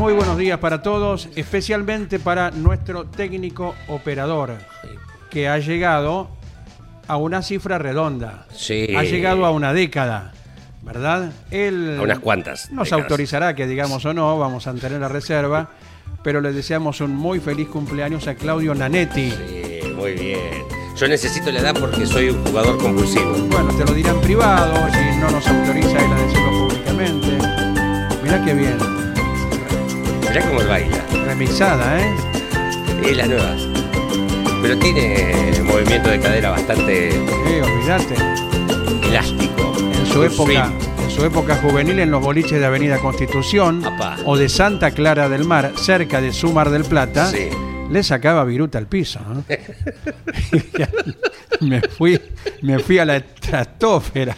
Muy buenos días para todos, especialmente para nuestro técnico operador, que ha llegado a una cifra redonda. Sí. Ha llegado a una década, ¿verdad? Él A unas cuantas Nos décadas. autorizará que digamos o no, vamos a tener la reserva, pero le deseamos un muy feliz cumpleaños a Claudio Nanetti. Sí, muy bien. Yo necesito la edad porque soy un jugador compulsivo. Bueno, te lo dirá en privado, si no nos autoriza él a decirlo públicamente. Mirá qué bien, Mirá cómo baila. remixada, ¿eh? Es la nueva. Pero tiene movimiento de cadera bastante Sí, olvídate. elástico. En su época, swing. en su época juvenil en los boliches de Avenida Constitución Apá. o de Santa Clara del Mar, cerca de Sumar del Plata, Sí. le sacaba viruta al piso. me fui, me fui a la estratosfera.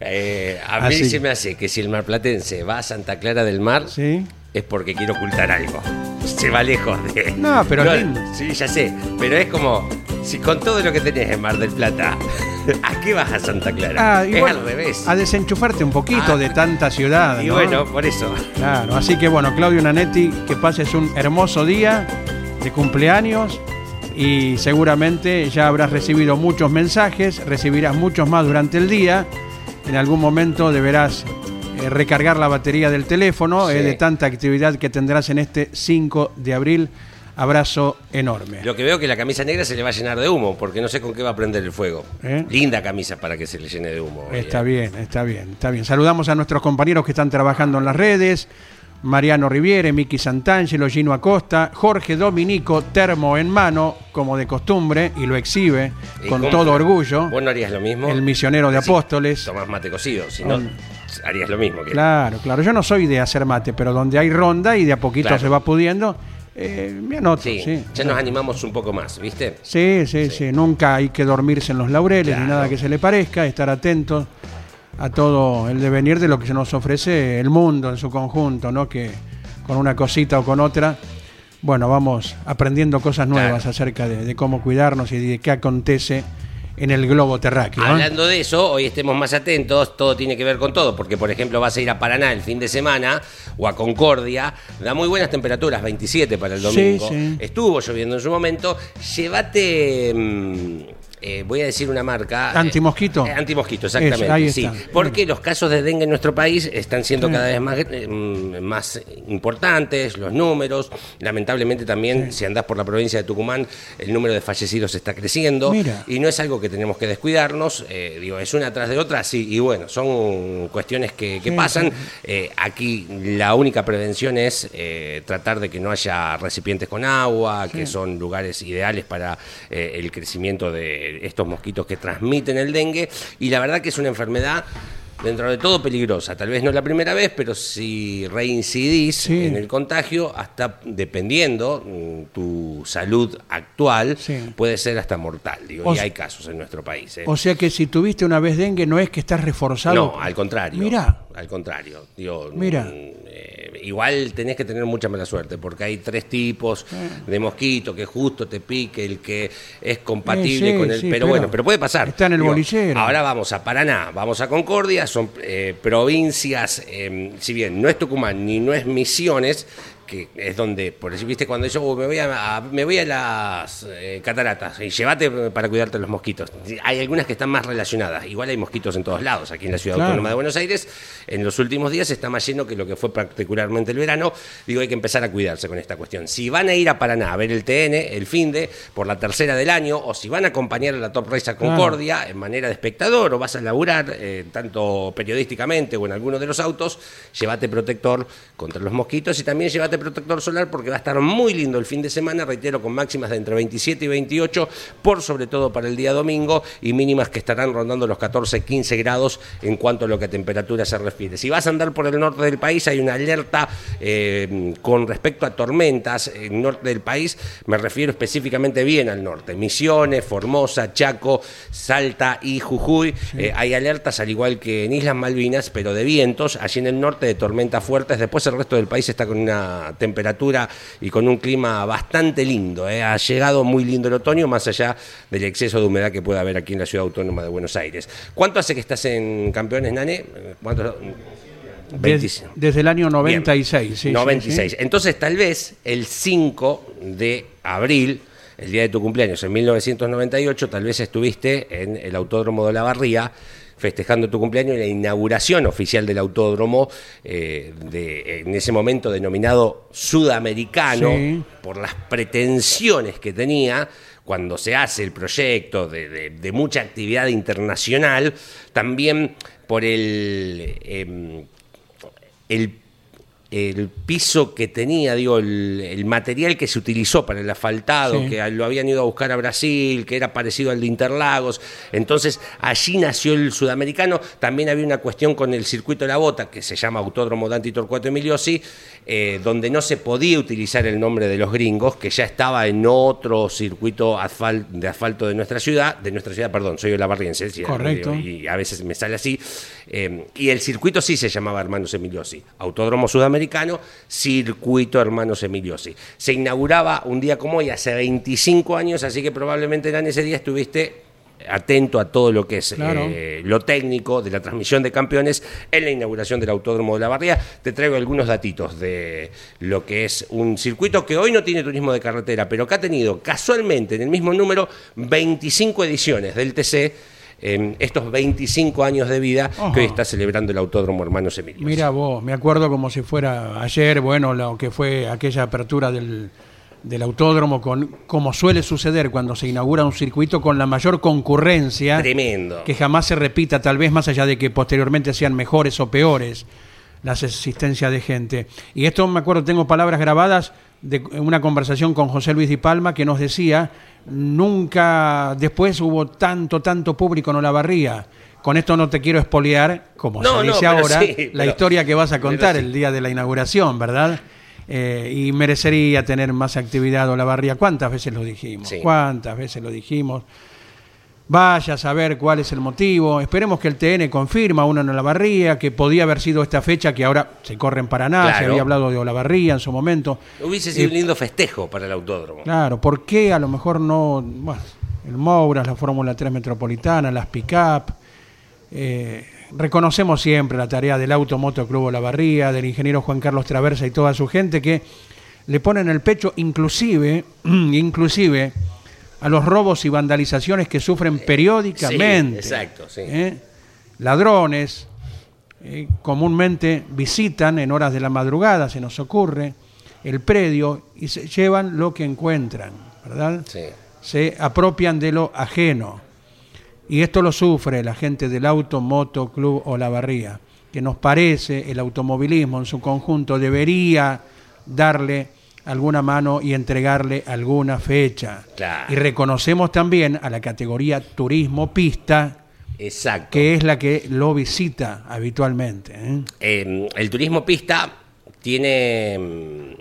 Eh, a mí Así. se me hace que si el marplatense va a Santa Clara del Mar ¿Sí? Es porque quiere ocultar algo. Se va lejos de. No, pero lindo. Sí, ya sé. Pero es como. Si con todo lo que tenés en Mar del Plata, ¿a qué vas a Santa Clara? Ah, y es bueno, al revés. a desenchufarte un poquito Ah. de tanta ciudad. Y ¿no? bueno, por eso. Claro, así que bueno, Claudio Nanetti, que pases un hermoso día de cumpleaños y seguramente ya habrás recibido muchos mensajes, recibirás muchos más durante el día. En algún momento deberás eh, recargar la batería del teléfono Sí. eh, de tanta actividad que tendrás en este 5 de abril. Abrazo enorme. Lo que veo que la camisa negra se le va a llenar de humo, porque no sé con qué va a prender el fuego. ¿Eh? Linda camisa para que se le llene de humo. Está bien, está bien, está bien. Saludamos a nuestros compañeros que están trabajando en las redes. Mariano Riviere, Miki Santangelo, Gino Acosta, Jorge Dominico, termo en mano, como de costumbre, y lo exhibe y con todo orgullo. ¿Vos no harías lo mismo? El misionero de Sí, Apóstoles. Tomás mate cocido, si no. Harías lo mismo. Que Claro, claro. Yo no soy de hacer mate, pero donde hay ronda y de a poquito Claro. se va pudiendo, eh, me anoto. Sí, Sí, ya nos animamos un poco más, ¿viste? Sí, sí, sí, Nunca hay que dormirse en los laureles ni nada que se le parezca, estar atentos a todo el devenir de lo que se nos ofrece el mundo en su conjunto, ¿no? Que con una cosita o con otra, bueno, vamos aprendiendo cosas nuevas Claro. acerca de, de cómo cuidarnos y de qué acontece en el globo terráqueo. Hablando de eso, hoy estemos más atentos, todo tiene que ver con todo, porque por ejemplo vas a ir a Paraná el fin de semana o a Concordia, da muy buenas temperaturas, 27 para el Sí, domingo. sí. Estuvo lloviendo en su momento, llévate, mm, eh, voy a decir una marca. eh, Antimosquito. eh, antimosquito, exactamente. Sí, porque los casos de dengue en nuestro país están siendo Sí. cada vez más, eh, mm, más importantes, los números. Lamentablemente también, si andás por la provincia de Tucumán, el número de fallecidos está creciendo. Mira. Y no es algo que tenemos que descuidarnos, digo, es una tras de otra, sí, y bueno, son cuestiones que, pasan. aquí la única prevención es tratar de que no haya recipientes con agua, que son lugares ideales para el crecimiento de estos mosquitos que transmiten el dengue, y la verdad que es una enfermedad dentro de todo peligrosa. Tal vez no la primera vez, pero si reincidís Sí. en el contagio, hasta dependiendo mm, tu salud actual, Sí. puede ser hasta mortal. Digo, O y hay casos en nuestro país. ¿eh? O sea que si tuviste una vez dengue no es que estás reforzado. No, al contrario. Mira. Al contrario. Digo, Mira. mm, eh, igual tenés que tener mucha mala suerte, porque hay tres tipos de mosquito que justo te pique, el que es compatible Eh, sí, con el. sí, pero, pero bueno, pero puede pasar. está en el bolillero. Ahora vamos a Paraná, vamos a Concordia, son provincias, eh, si bien no es Tucumán ni no es Misiones, que es donde, por decir, viste, cuando yo uh, me voy a, me voy a las eh, cataratas y llévate para cuidarte de los mosquitos. Hay algunas que están más relacionadas. Igual hay mosquitos en todos lados. Aquí en la Ciudad Autónoma de Buenos Aires, en los últimos días está más lleno que lo que fue particularmente el verano. Digo, hay que empezar a cuidarse con esta cuestión. Si van a ir a Paraná a ver el TN, el fin de, por la tercera del año, o si van a acompañar a la Top Race a Concordia en manera de espectador, o vas a laburar eh, tanto periodísticamente o en alguno de los autos, llévate protector contra los mosquitos y también llévate protector solar porque va a estar muy lindo el fin de semana, reitero, con máximas de entre 27 y 28, por sobre todo para el día domingo, y mínimas que estarán rondando los 14, 15 grados en cuanto a lo que a temperatura se refiere. Si vas a andar por el norte del país, hay una alerta eh, con respecto a tormentas en el norte del país, me refiero específicamente bien al norte, Misiones, Formosa, Chaco, Salta y Jujuy, eh, hay alertas al igual que en Islas Malvinas, pero de vientos, allí en el norte de tormentas fuertes, después el resto del país está con una temperatura y con un clima bastante lindo. ¿eh? Ha llegado muy lindo el otoño, más allá del exceso de humedad que puede haber aquí en la ciudad autónoma de Buenos Aires. ¿Cuánto hace que estás en Campeones, Nane? ¿Cuánto? Desde, el año 96. Sí, 96. Entonces, tal vez el 5 de abril, el día de tu cumpleaños, en 1998, tal vez estuviste en el Autódromo de la Barría festejando tu cumpleaños y la inauguración oficial del autódromo, eh, de, en ese momento denominado sudamericano, por las pretensiones que tenía cuando se hace el proyecto de, mucha actividad internacional, también por el, eh, el el piso que tenía, digo, el, material que se utilizó para el asfaltado, que lo habían ido a buscar a Brasil, que era parecido al de Interlagos. Entonces, allí nació el sudamericano. También había una cuestión con el circuito de la bota, que se llama Autódromo Dante Torcuato Emiliosi, eh, donde no se podía utilizar el nombre de los gringos, que ya estaba en otro circuito de asfalto de nuestra ciudad, de nuestra ciudad, perdón, soy la barriense, Correcto. Y, a veces me sale así. Eh, y el circuito sí se llamaba Hermanos Emiliosi, Autódromo Sudamericano, Circuito Hermanos Emiliosi. Se inauguraba un día como hoy, hace 25 años, así que probablemente en ese día estuviste atento a todo lo que es eh, lo técnico de la transmisión de campeones en la inauguración del Autódromo de la Barría. Te traigo algunos datitos de lo que es un circuito que hoy no tiene turismo de carretera, pero que ha tenido casualmente en el mismo número 25 ediciones del TC en estos 25 años de vida que hoy está celebrando el Autódromo Hermanos Emilio. Mira vos, me acuerdo como si fuera ayer, bueno, lo que fue aquella apertura del del autódromo, con, como suele suceder cuando se inaugura un circuito con la mayor concurrencia. Tremendo. Que jamás se repita, tal vez más allá de que posteriormente sean mejores o peores las existencias de gente. Y esto me acuerdo, tengo palabras grabadas de una conversación con José Luis Di Palma que nos decía, nunca después hubo tanto, tanto público en Olavarría. Con esto no te quiero espolear, como se dice ahora, la historia que vas a contar el día de la inauguración, ¿verdad? Eh, y merecería tener más actividad Olavarría. ¿Cuántas veces lo dijimos? ¿Cuántas veces lo dijimos? Vaya a saber cuál es el motivo. Esperemos que el TN confirma uno en Olavarría, que podía haber sido esta fecha que ahora se corre en Paraná, se había hablado de Olavarría en su momento. Hubiese sido un eh, lindo festejo para el autódromo. Claro, ¿por qué a lo mejor no, bueno, el Mouras, la Fórmula 3 Metropolitana, las pick-up? Eh, reconocemos siempre la tarea del Automoto Club Olavarría, del ingeniero Juan Carlos Traversa y toda su gente que le ponen el pecho inclusive, inclusive a los robos y vandalizaciones que sufren periódicamente. exacto, sí. ¿Eh? Ladrones eh, comúnmente visitan en horas de la madrugada, se nos ocurre, el predio y se llevan lo que encuentran, ¿verdad? Sí. Se apropian de lo ajeno. Y esto lo sufre la gente del Auto Moto Club Olavarría, que nos parece el automovilismo en su conjunto debería darle alguna mano y entregarle alguna fecha. Y reconocemos también a la categoría turismo pista, Exacto. que es la que lo visita habitualmente. ¿eh? Em, el turismo pista tiene em,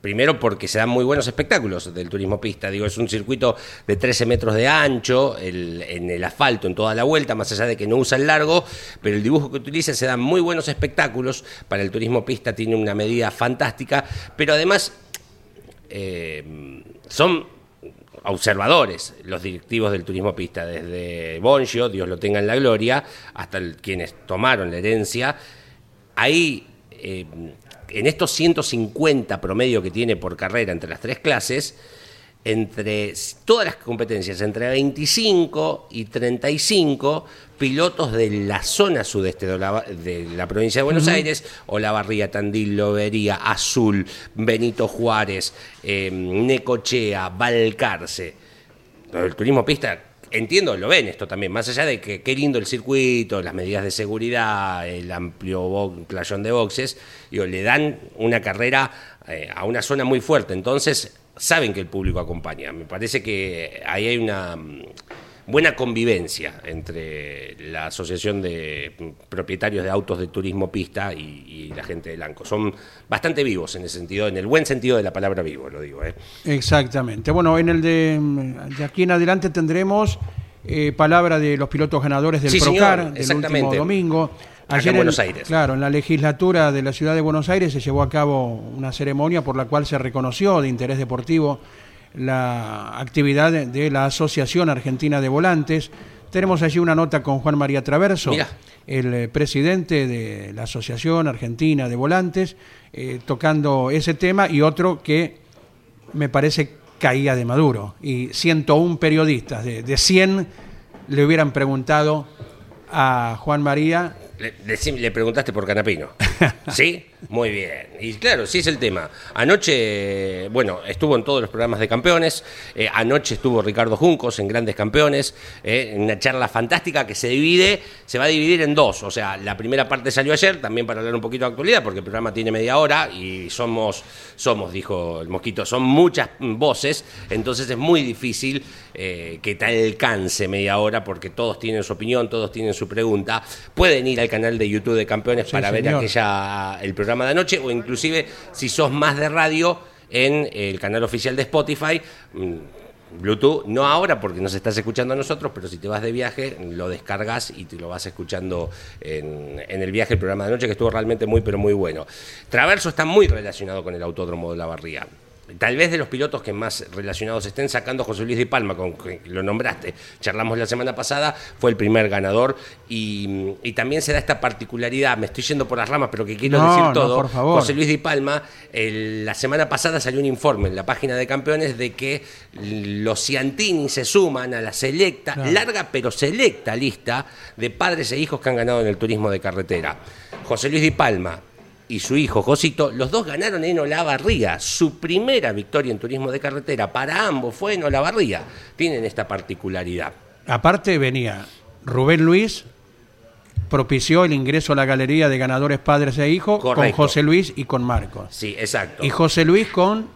Primero porque se dan muy buenos espectáculos del turismo pista. Digo, es un circuito de 13 metros de ancho en el asfalto en toda la vuelta, más allá de que no usa el largo, pero el dibujo que utiliza se dan muy buenos espectáculos. Para el turismo pista tiene una medida fantástica, pero además eh, son observadores los directivos del turismo pista, desde Bonjo, Dios lo tenga en la gloria, hasta quienes tomaron la herencia. Ahí. Eh, en estos 150 promedio que tiene por carrera entre las tres clases, entre todas las competencias, entre 25 y 35 pilotos de la zona sudeste de la, de la provincia de Buenos Aires, Olavarría, Tandil, Lobería, Azul, Benito Juárez, eh, Necochea, Balcarce. El turismo pista entiendo, lo ven esto también, más allá de que qué lindo el circuito, las medidas de seguridad, el amplio playón de boxes, digo, le dan una carrera eh, a una zona muy fuerte, entonces saben que el público acompaña. Me parece que ahí hay una buena convivencia entre la Asociación de Propietarios de Autos de Turismo Pista y, la gente de Lanco. Son bastante vivos en ese sentido, en el buen sentido de la palabra vivo, lo digo. ¿eh? Exactamente. Bueno, en el de, de aquí en adelante tendremos eh, palabra de los pilotos ganadores del Procar del último domingo. Ayer en Buenos Aires. Claro, en la legislatura de la ciudad de Buenos Aires se llevó a cabo una ceremonia por la cual se reconoció de interés deportivo la actividad de la Asociación Argentina de Volantes. Tenemos allí una nota con Juan María Traverso, el eh, presidente de la Asociación Argentina de Volantes, eh, tocando ese tema y otro que me parece caía de Maduro. Y 101 periodistas de, de 100 le hubieran preguntado a Juan María le, le, preguntaste por Canapino. ¿Sí? Muy bien. Y claro, sí es el tema. Anoche, bueno, estuvo en todos los programas de campeones. Eh, anoche estuvo Ricardo Juncos en Grandes Campeones. Eh, en una charla fantástica que se divide, se va a dividir en dos. O sea, la primera parte salió ayer, también para hablar un poquito de actualidad, porque el programa tiene media hora y somos, somos, dijo el mosquito, son muchas voces. Entonces es muy difícil eh, que te alcance media hora, porque todos tienen su opinión, todos tienen su pregunta. Pueden ir al canal de YouTube de Campeones para ver aquella el programa de anoche o inclusive si sos más de radio en el canal oficial de Spotify. Mm, Bluetooth, no ahora porque nos estás escuchando a nosotros, pero si te vas de viaje, lo descargas y te lo vas escuchando en, en, el viaje, el programa de anoche, que estuvo realmente muy, pero muy bueno. Traverso está muy relacionado con el Autódromo de la Barría tal vez de los pilotos que más relacionados estén sacando José Luis de Palma, con que lo nombraste, charlamos la semana pasada, fue el primer ganador y, también se da esta particularidad, me estoy yendo por las ramas, pero que quiero decir todo. José Luis de Palma, la semana pasada salió un informe en la página de campeones de que los Ciantini se suman a la selecta, larga pero selecta lista de padres e hijos que han ganado en el turismo de carretera. José Luis Di Palma, y su hijo Josito, los dos ganaron en Olavarría. Su primera victoria en turismo de carretera para ambos fue en Olavarría. Tienen esta particularidad. Aparte venía Rubén Luis, propició el ingreso a la galería de ganadores padres e hijos con José Luis y con Marcos. Sí, exacto. Y José Luis con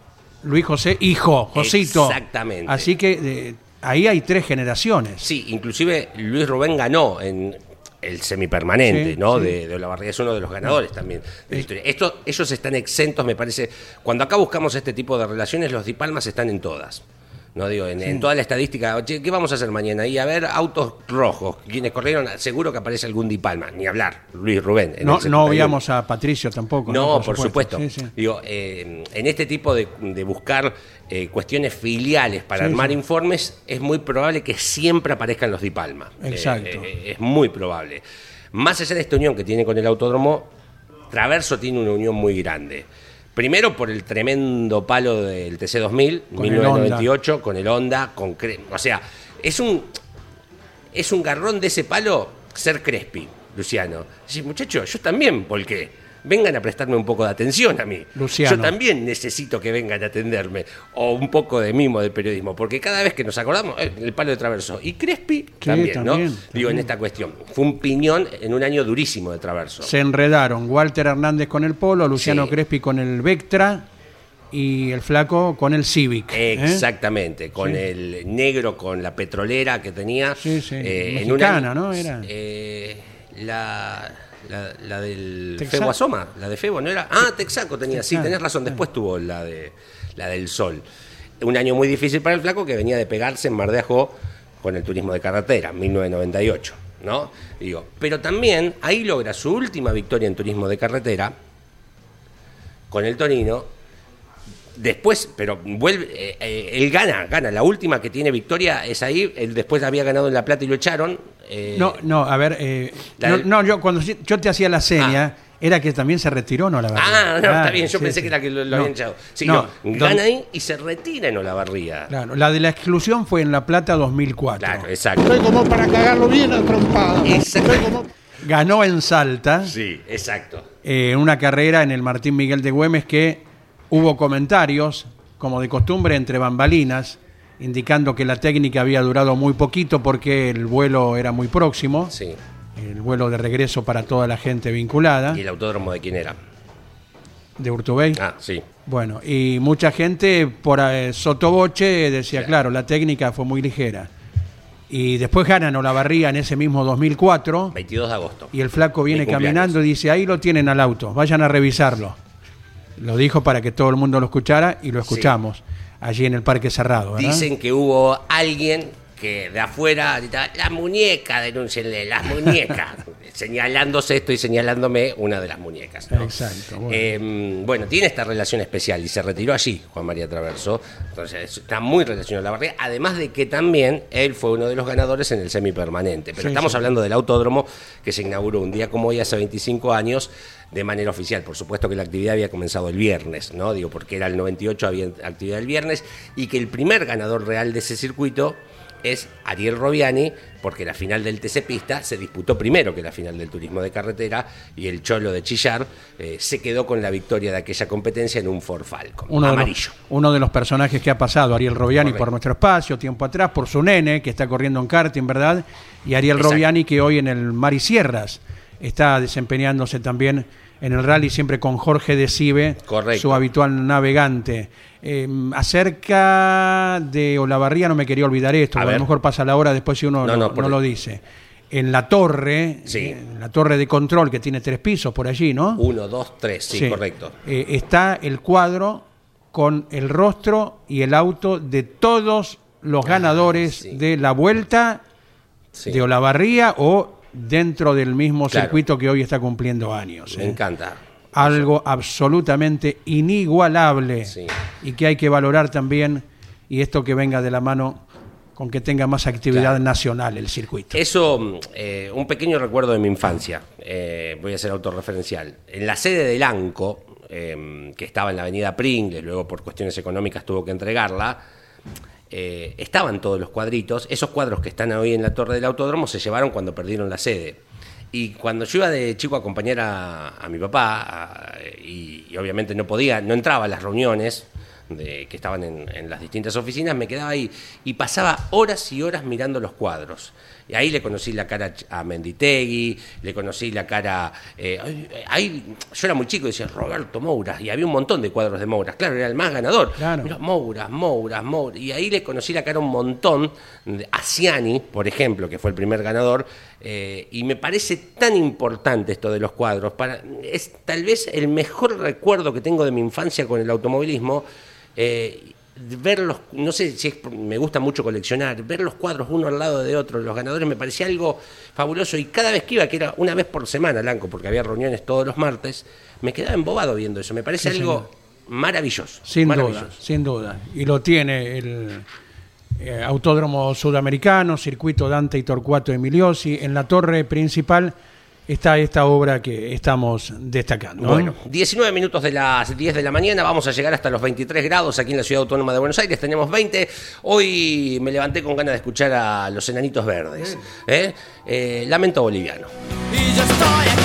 Luis José, hijo, Josito. Exactamente. Así que eh, ahí hay tres generaciones. Sí, inclusive Luis Rubén ganó en el semipermanente, ¿no? De, de Olavarría es uno de los ganadores también de la historia. Esto, ellos están exentos, me parece. Cuando acá buscamos este tipo de relaciones, los dipalmas están en todas. No digo, en, toda la estadística, ¿qué vamos a hacer mañana? Y a ver, autos rojos, quienes corrieron, seguro que aparece algún Dipalma, ni hablar, Luis Rubén. no, no veíamos a Patricio tampoco. No, por, supuesto. Digo, eh, en este tipo de, buscar eh, cuestiones filiales para armar informes, es muy probable que siempre aparezcan los Dipalma. Exacto. Eh, es muy probable. Más allá de esta unión que tiene con el autódromo, Traverso tiene una unión muy grande. Primero por el tremendo palo del TC2000, 1998, con el Honda, con o sea, es un es un garrón de ese palo ser Crespi, Luciano. Dice, muchacho, yo también, ¿por qué? Vengan a prestarme un poco de atención a mí. Yo también necesito que vengan a atenderme, o un poco de mimo del periodismo, porque cada vez que nos acordamos, eh, el palo de Traverso. Y Crespi también, ¿no? Digo, en esta cuestión. Fue un piñón en un año durísimo de Traverso. Se enredaron Walter Hernández con el Polo, Luciano Crespi con el Vectra y el flaco con el Civic. ¿eh? Exactamente, con el negro, con la petrolera que tenía. Sí, sí. Eh, Mexicana, ¿no? Era. la la, del Febo Asoma, la de Febo, ¿no era? Ah, Texaco tenía, sí, tenés razón, después tuvo la, de, la del Sol. Un año muy difícil para el flaco que venía de pegarse en Mardeajo con el turismo de carretera, 1998, ¿no? Digo, pero también ahí logra su última victoria en turismo de carretera con el Torino. Después, pero vuelve, eh, eh, él gana, gana. La última que tiene victoria es ahí. Él después había ganado en La Plata y lo echaron eh, no, no, a ver, eh, no, yo cuando yo te hacía la seña, ah. Era que también se retiró en Olavarría. Ah, no, está bien, yo sí, pensé sí. que era que lo, lo No, habían echado. Sí, no, no, don- gana ahí y se retira en Olavarría. Claro, la de la exclusión fue en La Plata 2004. Claro, exacto. Estoy como para cagarlo bien a trompada. Exacto. Estoy como... Ganó en Salta. Sí, exacto. eh, en una carrera en el Martín Miguel de Güemes que hubo comentarios, como de costumbre, entre bambalinas, indicando que la técnica había durado muy poquito porque el vuelo era muy próximo, Sí. el vuelo de regreso para toda la gente vinculada ¿Y el autódromo de quién era? de Urtubey. Ah, sí. Bueno, y mucha gente por eh, sotoboche decía, Claro. claro, la técnica fue muy ligera. Y después ganan Olavarría en ese mismo 2004 22 de agosto. y el flaco viene caminando y dice, ahí lo tienen al auto, vayan a revisarlo. Lo dijo para que todo el mundo lo escuchara y lo escuchamos allí en el Parque Cerrado. ¿verdad? Dicen que hubo alguien que de afuera la muñeca, denúncienle, las muñecas. Señalándose esto y señalándome una de las muñecas. ¿no? Exacto, bueno. Eh, bueno, tiene esta relación especial y se retiró allí, Juan María Traverso. Entonces está muy relacionado a la barriga. Además de que también él fue uno de los ganadores en el semipermanente. Pero Sí, estamos sí. hablando del autódromo que se inauguró un día como hoy, hace 25 años, de manera oficial. Por supuesto que la actividad había comenzado el viernes, ¿no? Digo, porque era el 98, había actividad el viernes, y que el primer ganador real de ese circuito es Ariel Robiani, porque la final del TC Pista se disputó primero que la final del turismo de carretera, y el Cholo de Chillar eh, se quedó con la victoria de aquella competencia en un Ford Falcon, Uno de, amarillo. los, uno de los personajes que ha pasado, Ariel Robiani, Correcto. por nuestro espacio, tiempo atrás, por su nene, que está corriendo en karting, ¿verdad? Y Ariel Exacto. Robiani, que hoy en el Mar y Sierras está desempeñándose también en el rally, siempre con Jorge de Cibe, Correcto. su habitual navegante. Eh, acerca de Olavarría, no me quería olvidar esto, A lo mejor pasa la hora después si uno No, no, no, lo dice. En la torre, Sí. eh, en la torre de control que tiene tres pisos por allí, ¿no? Uno, dos, tres, sí, Sí. correcto. Eh, está el cuadro con el rostro y el auto de todos los ganadores sí. de la vuelta de Olavarría o dentro del mismo Claro. circuito que hoy está cumpliendo años. Me ¿eh? encanta. Algo absolutamente inigualable Sí. y que hay que valorar también y esto que venga de la mano con que tenga más actividad Claro. nacional el circuito. Eso, eh, un pequeño recuerdo de mi infancia, eh, voy a ser autorreferencial. En la sede del ANCO, eh, que estaba en la avenida Pringles, luego por cuestiones económicas tuvo que entregarla, eh, estaban todos los cuadritos. Esos cuadros que están hoy en la torre del autódromo se llevaron cuando perdieron la sede. Y cuando yo iba de chico a acompañar a, a mi papá, y, y obviamente no podía, no entraba a las reuniones de, que estaban en, en las distintas oficinas, me quedaba ahí y pasaba horas y horas mirando los cuadros. Y ahí le conocí la cara a Menditegui, le conocí la cara. eh, ahí, yo era muy chico y decía Roberto Mouras, y había un montón de cuadros de Mouras. Claro, era el más ganador. Claro. Mirá, Mouras, Mouras, Mouras. Y ahí le conocí la cara a un montón. A Ciani, por ejemplo, que fue el primer ganador. eh, y me parece tan importante esto de los cuadros. Para, es tal vez el mejor recuerdo que tengo de mi infancia con el automovilismo. eh, ver los, no sé si es, me gusta mucho coleccionar, ver los cuadros uno al lado de otro, los ganadores, me parecía algo fabuloso. Y cada vez que iba, que era una vez por semana, Blanco, porque había reuniones todos los martes, me quedaba embobado viendo eso. Me parece Sí, algo maravilloso. Sin maravilloso. duda, sin duda. Y lo tiene el eh, Autódromo Sudamericano, Circuito Dante y Torcuato Emiliosi. En la torre principal está esta obra que estamos destacando. ¿no? Bueno, 19 minutos de las 10 de la mañana, vamos a llegar hasta los 23 grados aquí en la Ciudad Autónoma de Buenos Aires, tenemos 20. Hoy me levanté con ganas de escuchar a los Enanitos Verdes. ¿eh? Eh, Lamento Boliviano. Y yo estoy aquí,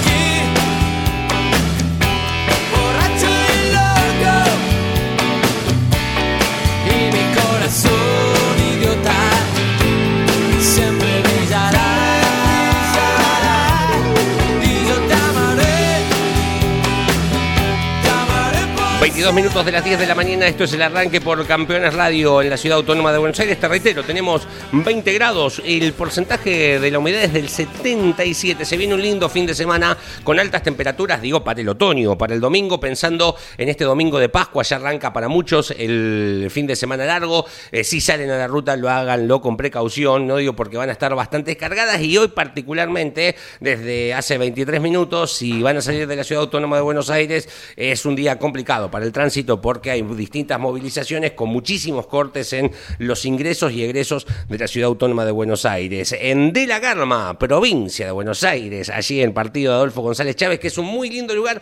22 minutos de las 10 de la mañana, esto es el arranque por Campeones Radio en la Ciudad Autónoma de Buenos Aires. Te reitero, tenemos 20 grados, el porcentaje de la humedad es del 77. Se viene un lindo fin de semana con altas temperaturas, digo, para el otoño, para el domingo, pensando en este domingo de Pascua, ya arranca para muchos el fin de semana largo. Eh, si salen a la ruta, lo háganlo con precaución, no digo porque van a estar bastante cargadas y hoy particularmente, desde hace 23 minutos, si van a salir de la Ciudad Autónoma de Buenos Aires, es un día complicado para el tránsito porque hay distintas movilizaciones con muchísimos cortes en los ingresos y egresos de la ciudad autónoma de Buenos Aires. En De la Garma, provincia de Buenos Aires, allí en partido de Adolfo González Chávez, que es un muy lindo lugar.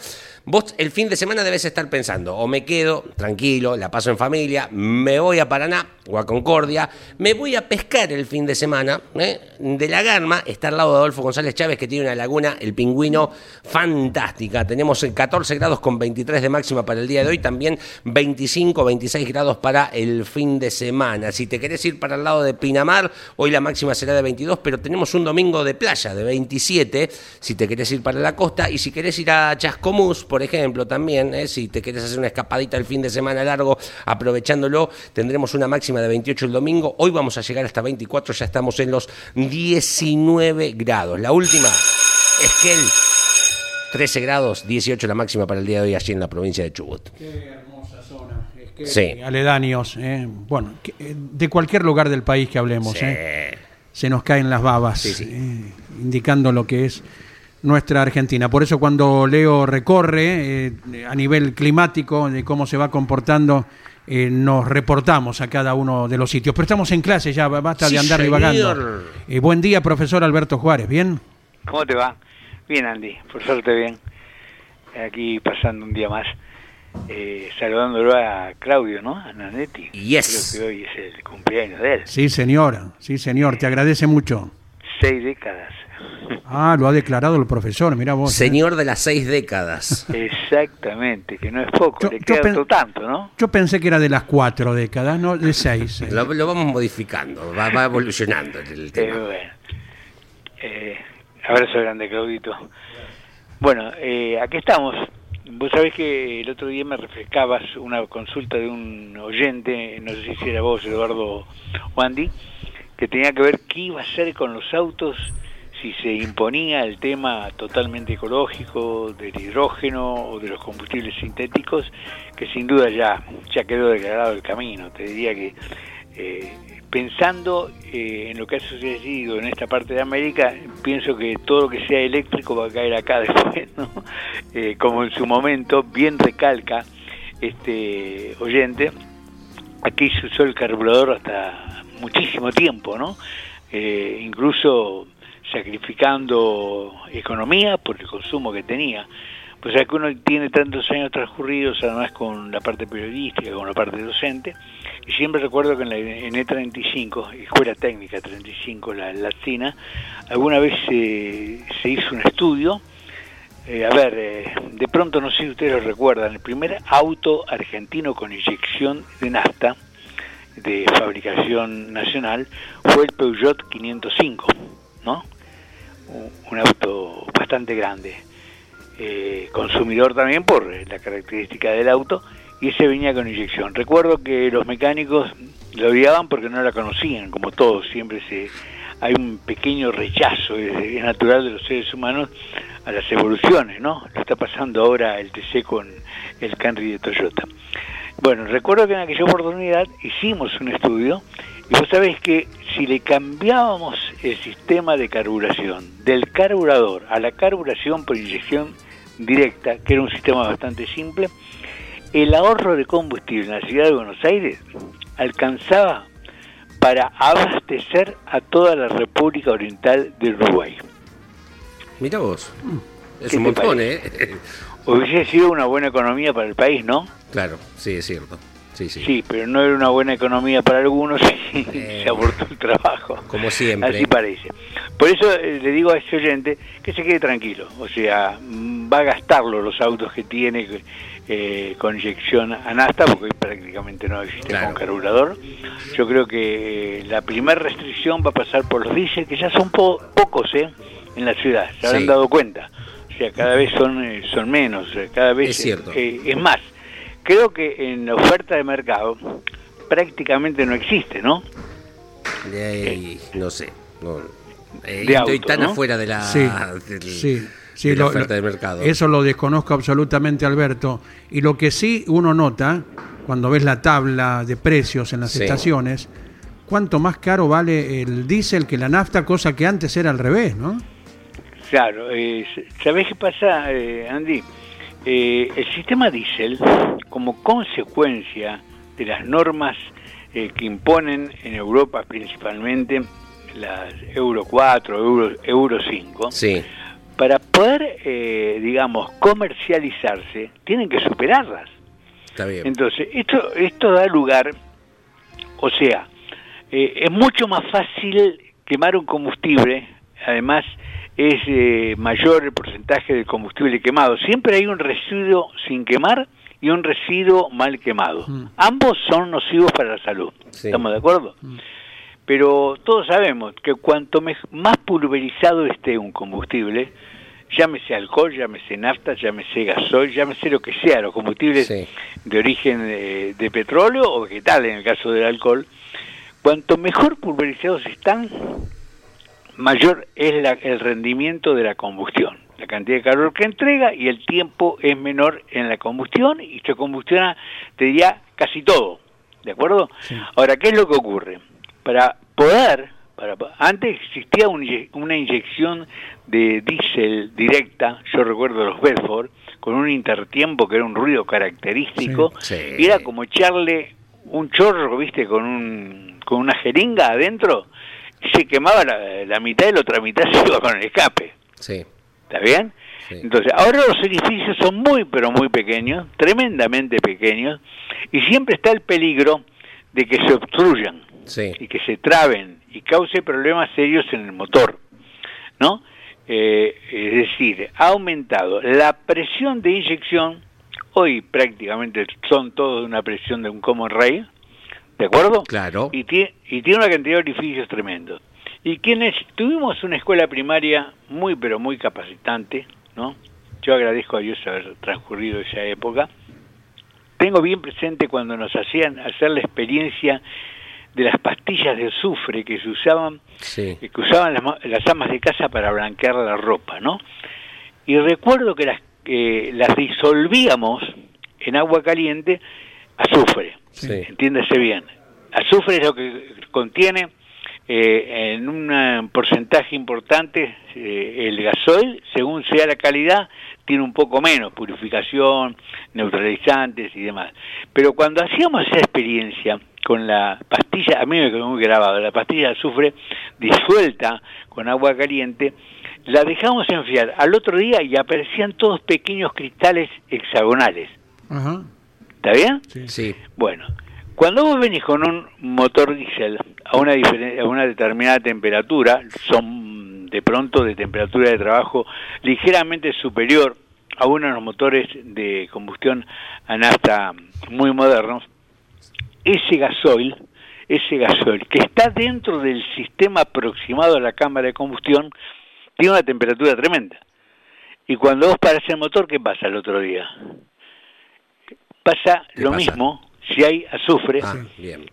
Vos el fin de semana debes estar pensando, o me quedo tranquilo, la paso en familia, me voy a Paraná o a Concordia, me voy a pescar el fin de semana. ¿eh? De la Garma está al lado de Adolfo González Chávez, que tiene una laguna, el pingüino, fantástica. Tenemos 14 grados con 23 de máxima para el día de hoy, también 25, 26 grados para el fin de semana. Si te querés ir para el lado de Pinamar, hoy la máxima será de 22, pero tenemos un domingo de playa de 27, si te querés ir para la costa, y si querés ir a Chascomús, por ejemplo, también, ¿eh? si te querés hacer una escapadita el fin de semana largo, aprovechándolo, tendremos una máxima de 28 el domingo, hoy vamos a llegar hasta 24, ya estamos en los 19 grados. La última, Esquel, 13 grados, 18 la máxima para el día de hoy allí en la provincia de Chubut. Qué hermosa zona. Es que Sí. Aledaños, eh, bueno, eh, de cualquier lugar del país que hablemos, Sí. eh, se nos caen las babas, Sí, eh, indicando lo que es nuestra Argentina. Por eso cuando Leo recorre eh, a nivel climático de cómo se va comportando, eh, nos reportamos a cada uno de los sitios. Pero estamos en clase ya, basta Sí, de andar señor. divagando. Eh, buen día, profesor Alberto Juárez, ¿bien? ¿Cómo te va? Bien, Andy, por suerte bien. Aquí pasando un día más, eh, saludándolo a Claudio, ¿no? A Nanetti. Yes. Creo que hoy es el cumpleaños de él. Sí, señora, sí, señor, te agradece mucho. Seis décadas. Ah, lo ha declarado el profesor, mira vos. ¿eh? Señor de las seis décadas. Exactamente, que no es poco, Yo- le queda otro tanto, ¿no? Yo pensé que era de las cuatro décadas, no de seis. eh. Lo, lo vamos modificando, va, va evolucionando el Eh, tema. bueno. Eh, abrazo grande, Claudito. Bueno, eh, aquí estamos. Vos sabés que el otro día me refrescabas una consulta de un oyente, no sé si era vos, Eduardo Wandy, que tenía que ver qué iba a hacer con los autos si se imponía el tema totalmente ecológico del hidrógeno o de los combustibles sintéticos, que sin duda ya, ya quedó declarado el camino. Te diría que eh, pensando eh, en lo que ha sucedido en esta parte de América, pienso que todo lo que sea eléctrico va a caer acá después. Eh, como en su momento bien recalca este oyente, aquí se usó el carburador hasta muchísimo tiempo, ¿no? Eh, incluso sacrificando economía por el consumo que tenía. Pues ya que uno tiene tantos años transcurridos, además con la parte periodística, con la parte docente, y siempre recuerdo que en la en E35, Escuela Técnica 35, la latina, alguna vez eh, se hizo un estudio, eh, a ver, eh, de pronto no sé si ustedes lo recuerdan, el primer auto argentino con inyección de nafta, de fabricación nacional, fue el Peugeot 505, ¿no? Un- auto bastante grande eh, consumidor también por eh, la característica del auto y ese venía con inyección. Recuerdo que los mecánicos lo odiaban porque no la conocían, como todos, siempre se hay un pequeño rechazo, es natural de los seres humanos a las evoluciones, ¿no? Lo está pasando ahora el TC con el Camry de Toyota. Bueno, recuerdo que en aquella oportunidad hicimos un estudio y vos sabés que si le cambiábamos el sistema de carburación del carburador a la carburación por inyección directa, que era un sistema bastante simple, el ahorro de combustible en la ciudad de Buenos Aires alcanzaba para abastecer a toda la República Oriental del Uruguay. Mira vos. Es ¿Qué un montón, ¿eh? Hubiese sido una buena economía para el país, ¿no? Claro, sí, es cierto. Sí, sí. Sí, pero no era una buena economía para algunos y Eh, se abortó el trabajo. Como siempre. Así parece. Por eso eh, le digo a ese oyente que se quede tranquilo. O sea, mm, va a gastarlo los autos que tiene eh, con inyección a nafta, porque hoy prácticamente no existe Claro. con carburador. Yo creo que eh, la primera restricción va a pasar por los diésel, que ya son po- pocos ¿eh? en la ciudad, se habrán Sí. dado cuenta. O sea, cada vez son, eh, son menos, cada vez Es cierto. eh, es más. Creo que en la oferta de mercado prácticamente no existe, ¿no? Eh, no sé. no, eh, De estoy auto, tan ¿no? afuera de la, Sí, del- sí, sí, de la lo- oferta de mercado. Eso lo desconozco absolutamente, Alberto. Y lo que sí uno nota, cuando ves la tabla de precios en las Sí. estaciones, cuánto más caro vale el diésel que la nafta, cosa que antes era al revés, ¿no? Claro, eh, ¿sabés qué pasa, eh, Andy? Eh, el sistema diésel, como consecuencia de las normas eh, que imponen en Europa principalmente, las Euro 4, Euro, Euro 5, Sí, para poder, eh, digamos, comercializarse, tienen que superarlas. está bien. Entonces, esto, esto da lugar, o sea, eh, es mucho más fácil quemar un combustible, además es eh, mayor el porcentaje del combustible quemado. Siempre hay un residuo sin quemar y un residuo mal quemado. Ambos son nocivos para la salud. Sí. ¿Estamos de acuerdo? Pero todos sabemos que cuanto más pulverizado esté un combustible, llámese alcohol, llámese nafta, llámese gasoil, llámese lo que sea, los combustibles Sí. de origen eh, de petróleo o vegetal en el caso del alcohol, cuanto mejor pulverizados están, mayor es la- el rendimiento de la combustión, la cantidad de calor que entrega y el tiempo es menor en la combustión y se combustiona, te diría, casi todo. ¿De acuerdo? Ahora, ¿qué es lo que ocurre? Para poder, para, antes existía un una inyección de diésel directa, yo recuerdo los Bedford, con un intertiempo que era un ruido característico, Sí. y era como echarle un chorro, viste, con, un, con una jeringa adentro, se quemaba la, la mitad y la otra mitad se iba con el escape. Sí, ¿Está bien? Sí. Entonces, ahora los edificios son muy, pero muy pequeños, tremendamente pequeños, y siempre está el peligro de que se obstruyan sí. y que se traben y cause problemas serios en el motor, ¿no? Eh, es decir, ha aumentado la presión de inyección, hoy prácticamente son todos de una presión de un common rail, ¿de acuerdo? Claro. Y tiene, y tiene una cantidad de orificios tremendos. Y quienes tuvimos una escuela primaria muy, pero muy capacitante, ¿no? Yo agradezco a Dios haber transcurrido esa época. Tengo bien presente cuando nos hacían hacer la experiencia de las pastillas de azufre que se usaban, Sí. que usaban las, las amas de casa para blanquear la ropa, ¿no? Y recuerdo que las, que las disolvíamos en agua caliente azufre, Sí. entiéndase bien. Azufre es lo que contiene eh, en un porcentaje importante eh, el gasoil, según sea la calidad, tiene un poco menos, purificación, neutralizantes y demás. Pero cuando hacíamos esa experiencia con la pastilla, a mí me quedó muy grabado, la pastilla de azufre disuelta con agua caliente, la dejamos enfriar al otro día y aparecían todos pequeños cristales hexagonales. ¿Está bien? Sí. Bueno, cuando vos venís con un motor diésel a una, a una determinada temperatura, son de pronto de temperatura de trabajo ligeramente superior a uno de los motores de combustión a nafta muy modernos, ese gasoil, ese gasoil que está dentro del sistema aproximado a la cámara de combustión, tiene una temperatura tremenda. Y cuando vos paras el motor, ¿qué pasa el otro día? Pasa ¿Qué lo pasa? mismo si hay azufre Ah,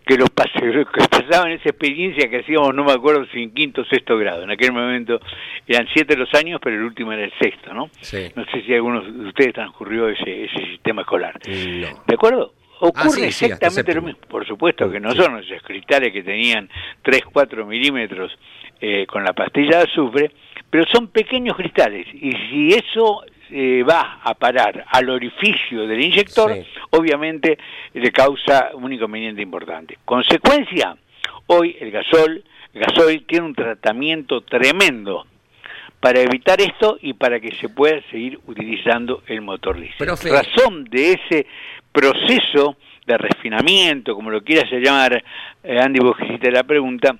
que los pasajeros que pasaban esa experiencia que hacíamos, no me acuerdo si en quinto o sexto grado. En aquel momento eran siete los años, pero el último era el sexto, ¿no? Sí. No sé si alguno de ustedes transcurrió ese, ese sistema escolar. No. ¿De acuerdo? Ocurre Ah, sí, sí, hasta exactamente lo mismo. Por supuesto que no son esos cristales que tenían 3, 4 milímetros eh, con la pastilla de azufre, pero son pequeños cristales. Y si eso eh, va a parar al orificio del inyector, Sí. obviamente le causa un inconveniente importante. Consecuencia, hoy el gasol, el gasoil tiene un tratamiento tremendo para evitar esto y para que se pueda seguir utilizando el motor diésel. Razón de ese proceso de refinamiento, como lo quieras llamar, eh, Andy, vos que hiciste la pregunta,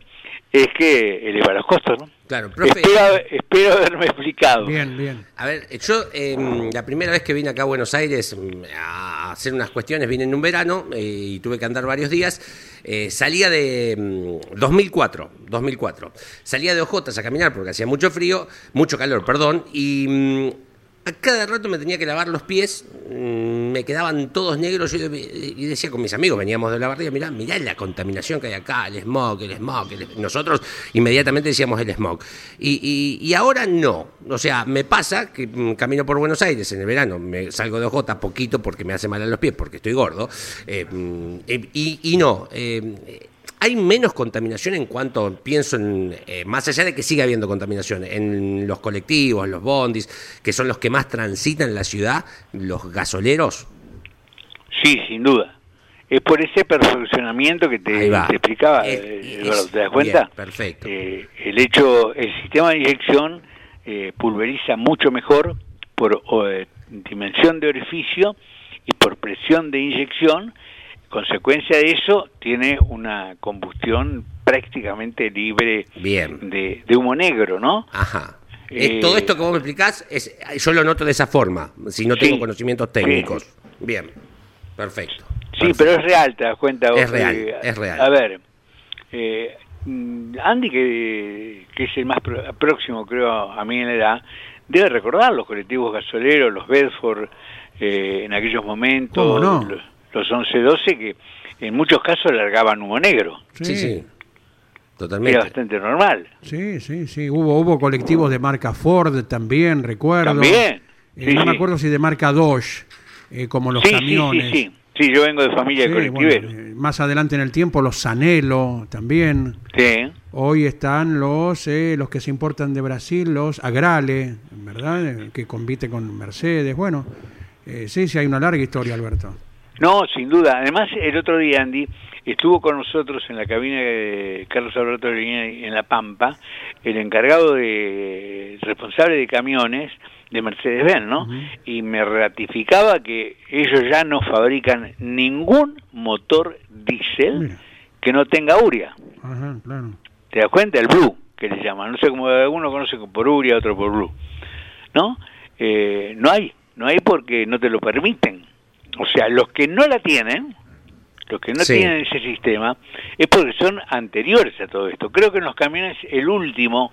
es que eleva los costos, ¿no? Claro, profe. Espero, espero haberme explicado. Bien, bien. A ver, yo eh, la primera vez que vine acá a Buenos Aires mm, a hacer unas cuestiones, vine en un verano eh, y tuve que andar varios días. eh, salía de mm, 2004, 2004. Salía de Ojotas a caminar porque hacía mucho frío, mucho calor, perdón, y mm, a cada rato me tenía que lavar los pies, mm, me quedaban todos negros yo- y decía con mis amigos, veníamos de la barriga, mirá, mirá la contaminación que hay acá, el smog, el smog, el- nosotros inmediatamente decíamos el smog. Y, y- ahora no, o sea, me pasa que mm, camino por Buenos Aires en el verano, me salgo de Ojota poquito porque me hace mal a los pies, porque estoy gordo, eh, mm, y, y no. eh, ¿Hay menos contaminación en cuanto, pienso en, eh, más allá de que siga habiendo contaminación, en los colectivos, los bondis, que son los que más transitan la ciudad, los gasoleros? Sí, sin duda. Es por ese perfeccionamiento que te, explicaba, Es- eh, es- ¿te das cuenta? bien, perfecto. Eh, el hecho, el sistema de inyección eh, pulveriza mucho mejor por o, eh, dimensión de orificio y por presión de inyección. Consecuencia de eso, tiene una combustión prácticamente libre Bien. de, de humo negro, ¿no? Ajá. Eh, todo esto que vos me explicás, es, yo lo noto de esa forma, si no tengo conocimientos técnicos. Bien, perfecto. Sí, pero es real, te das cuenta. vos, Es real, eh, es real. A ver, eh, mm, Andy, que, que es el más pro- próximo, creo, a mí en la edad, debe recordar los colectivos gasoleros, los Bedford, eh, en aquellos momentos, ¿Cómo no? los, los 11-12, que en muchos casos largaban humo negro. Sí, sí. Era Totalmente. bastante normal. Sí, sí, sí. Hubo, hubo colectivos de marca Ford también, recuerdo. También. Eh, Sí, no me acuerdo si de marca Dodge, eh, como los sí, sí, camiones. sí, sí. Sí, yo vengo de familia de colectiveros. bueno, eh, más adelante en el tiempo los Sanelo también. Sí. Hoy están los eh, los que se importan de Brasil, los Agrale, ¿verdad? Que compite con Mercedes. Bueno, eh, sí, sí, hay una larga historia, Alberto. No, sin duda. Además, el otro día, Andy, estuvo con nosotros en la cabina de Carlos Alberto en La Pampa, el encargado de, responsable de camiones de Mercedes-Benz, ¿no? Y me ratificaba que ellos ya no fabrican ningún motor diésel que no tenga uria. Claro. ¿Te das cuenta? El Blue, que le llaman. No sé cómo alguno conoce por Uria, otro por Blue. ¿No? Eh, no hay. No hay porque no te lo permiten. O sea, los que no la tienen, los que no Sí. tienen ese sistema, es porque son anteriores a todo esto. Creo que en los camiones el último,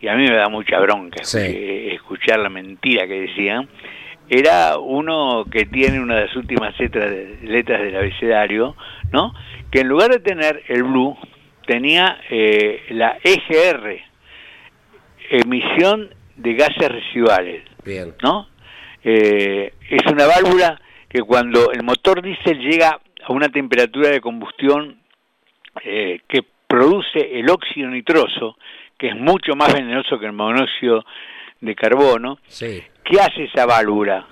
y a mí me da mucha bronca Sí. eh, escuchar la mentira que decían, era uno que tiene una de las últimas letras, letras del abecedario, ¿no? Que en lugar de tener el blue, tenía eh, la EGR, emisión de gases residuales, Bien. ¿no? Eh, es una válvula que cuando el motor diésel llega a una temperatura de combustión eh, que produce el óxido nitroso, que es mucho más venenoso que el monóxido de carbono, Sí. ¿qué hace esa válvula?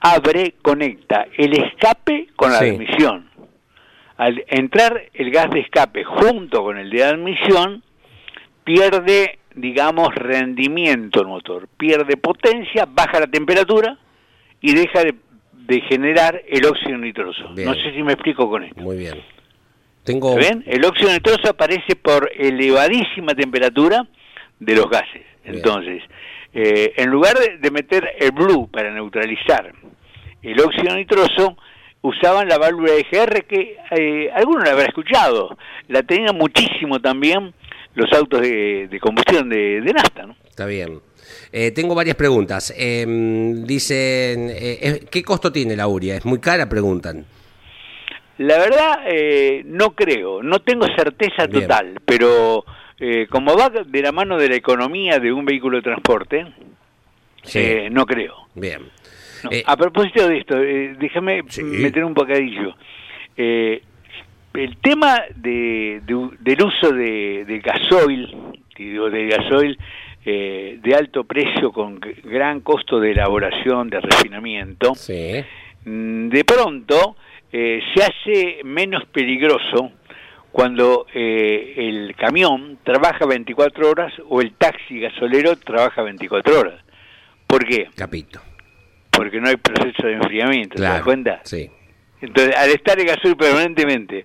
Abre, conecta el escape con la Sí. admisión. Al entrar el gas de escape junto con el de admisión, pierde, digamos, rendimiento el motor, pierde potencia, baja la temperatura y deja de, de generar el óxido nitroso. Bien. No sé si me explico con esto. Muy bien. Tengo. ¿Ven? El óxido nitroso aparece por elevadísima temperatura de los gases. Bien. Entonces, eh, en lugar de, meter el blue para neutralizar el óxido nitroso, usaban la válvula de GR que eh, alguno la habrá escuchado. La tenían muchísimo también los autos de, de combustión de, de nafta, ¿no? Está bien. Eh, tengo varias preguntas. Eh, dicen, eh, ¿qué costo tiene la uria? ¿Es muy cara? Preguntan. La verdad, eh, no creo, no tengo certeza Bien. total, pero eh, como va de la mano de la economía de un vehículo de transporte, Sí. no creo. Bien. No, a propósito de esto, eh, déjame Sí. meter un bocadillo. Eh, el tema de, de- del uso de, de gasoil, digo de gasoil eh, de alto precio con gran costo de elaboración, de refinamiento, sí. mm, de pronto eh, se hace menos peligroso cuando eh, el camión trabaja 24 horas o el taxi gasolero trabaja 24 horas. ¿Por qué? Capito. Porque no hay proceso de enfriamiento, ¿te das cuenta? Sí. Entonces, al estar el gasoil permanentemente,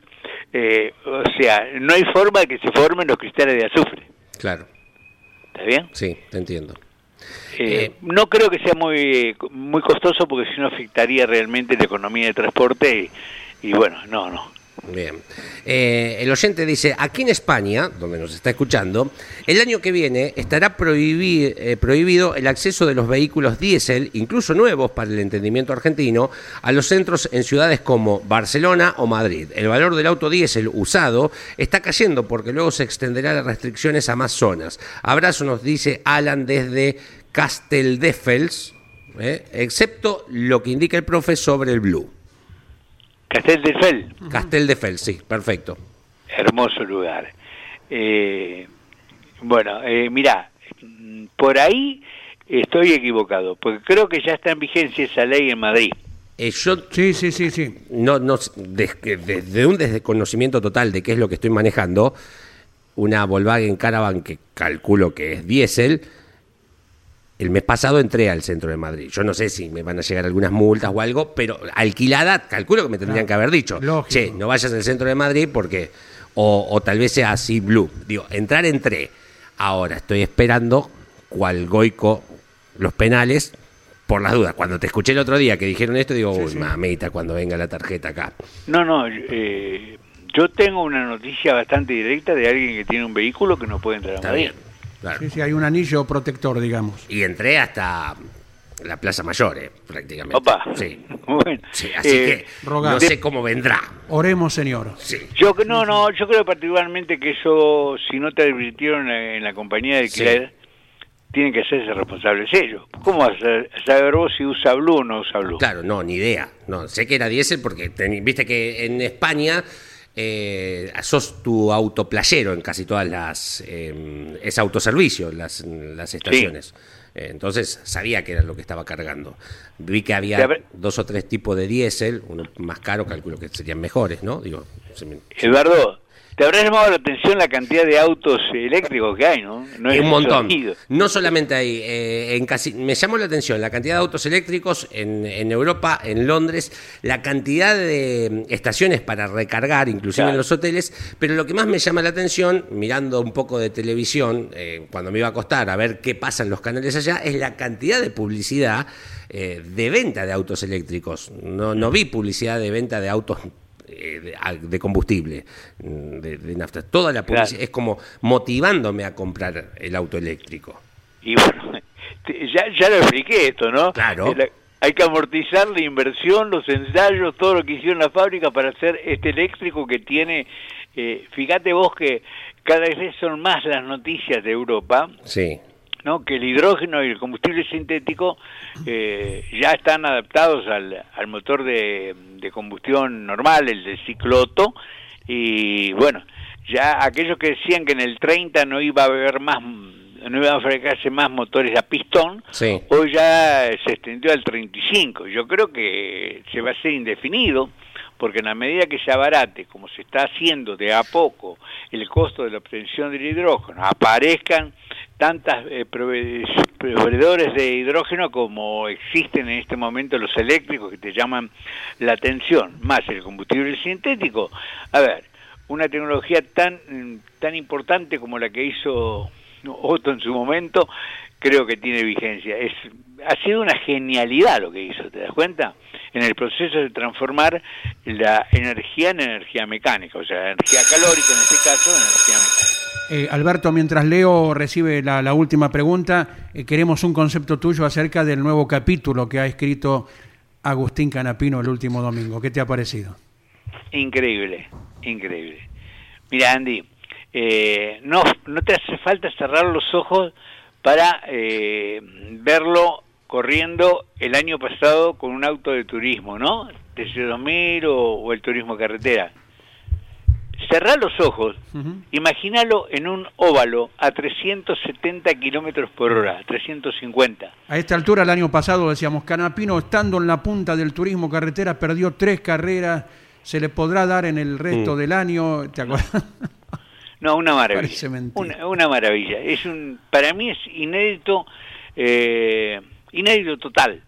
eh, o sea, no hay forma de que se formen los cristales de azufre. Claro. ¿Está bien? Sí, te entiendo. Eh, Eh, no creo que sea muy muy costoso porque si no afectaría realmente la economía de transporte y, y bueno, no, no. Bien. Eh, el oyente dice, aquí en España, donde nos está escuchando, el año que viene estará eh, prohibido el acceso de los vehículos diésel, incluso nuevos para el entendimiento argentino, a los centros en ciudades como Barcelona o Madrid. El valor del auto diésel usado está cayendo porque luego se extenderá las restricciones a más zonas. Abrazo nos dice Alan desde Casteldefels, eh, excepto lo que indica el profe sobre el Blue. Castel del Fel. Casteldefels, sí, perfecto. hermoso lugar. Eh, bueno, eh, mirá, por ahí estoy equivocado, porque creo que ya está en vigencia esa ley en Madrid. Eh, yo Sí, sí, sí, sí. no, no, desde un desconocimiento total de qué es lo que estoy manejando, una Volkswagen Caravan que calculo que es diésel, el mes pasado entré al centro de Madrid. Yo no sé si me van a llegar algunas multas o algo, pero alquilada, calculo que me tendrían que haber dicho, Lógico. che, no vayas al centro de Madrid porque, o, o tal vez sea así blue. Digo, entrar entré. Ahora estoy esperando cual goico los penales. Por las dudas, cuando te escuché el otro día que dijeron esto, digo, uy, mamita, cuando venga la tarjeta acá. No, no, eh, yo tengo una noticia bastante directa de alguien que tiene un vehículo que no puede entrar a Está Madrid. bien. Claro. Sí, sí, hay un anillo protector, digamos. Y entré hasta la Plaza Mayor, eh, prácticamente. Opa. Sí. Bueno, Sí, así eh, que no sé cómo vendrá. Oremos, Señor. Sí. Yo no, no, yo creo particularmente que eso, si no te advirtieron en la compañía de Sí. alquiler, tienen que hacerse responsables ellos. ¿Cómo vas a saber vos si usa Blue o no usa Blue? Claro, no, ni idea. No, sé que era diésel porque teni- viste que en España eh, sos tu autoplayero en casi todas las eh, es autoservicio las, las estaciones. Eh, entonces sabía que era lo que estaba cargando. Vi que había dos o tres tipos de diésel, uno más caro, calculo que serían mejores, ¿no? Digo, se me- Eduardo, te habrá llamado la atención la cantidad de autos eléctricos que hay, ¿no? No es un montón. sonido. No solamente ahí, eh, en casi, me llamó la atención la cantidad de autos eléctricos en, en Europa, en Londres, la cantidad de mm, estaciones para recargar, inclusive Claro. en los hoteles, pero lo que más me llama la atención, mirando un poco de televisión, eh, cuando me iba a acostar a ver qué pasa en los canales allá, es la cantidad de publicidad eh, de venta de autos eléctricos. No, no vi publicidad de venta de autos de, combustible, mm, de, de nafta. Toda la Claro. publicidad es como motivándome a comprar el auto eléctrico. Y bueno, ya, ya lo expliqué esto, ¿no? Claro. Eh, la- hay que amortizar la inversión, los ensayos, todo lo que hicieron la fábrica para hacer este eléctrico que tiene... eh, fíjate vos que cada vez son más las noticias de Europa, Sí, ¿no? que el hidrógeno y el combustible sintético eh, ya están adaptados al, al motor de, de combustión normal, el del cicloto, y bueno, ya aquellos que decían que en el 30 no iba a haber más, no iban a fabricarse más motores a pistón, sí. hoy ya se extendió al 35. Yo creo que se va a hacer indefinido, porque en la medida que se abarate, como se está haciendo de a poco, el costo de la obtención del hidrógeno, aparezcan tantas eh, prove- proveedores de hidrógeno como existen en este momento los eléctricos que te llaman la atención, más el combustible sintético. A ver, una tecnología tan tan importante como la que hizo Otto en su momento, creo que tiene vigencia. Es ha sido una genialidad lo que hizo, ¿te das cuenta? En el proceso de transformar la energía en energía mecánica, o sea, energía calórica en este caso, en energía mecánica. Eh, Alberto, mientras Leo recibe la, la última pregunta, eh, queremos un concepto tuyo acerca del nuevo capítulo que ha escrito Agustín Canapino el último domingo. ¿Qué te ha parecido? Increíble, increíble. Mira, Andy, eh, no, no te hace falta cerrar los ojos para eh, verlo corriendo el año pasado con un auto de turismo, ¿no? TC2000 o, o el turismo carretera. Cerrá los ojos, Ujú. imagínalo en un óvalo a 370 kilómetros por hora, 350. A esta altura, el año pasado, decíamos, Canapino, estando en la punta del turismo carretera, perdió tres carreras. ¿Se le podrá dar en el resto del año? ¿Te acuerdas? No, una maravilla. Una maravilla. Es un, para mí es inédito, eh, inédito total,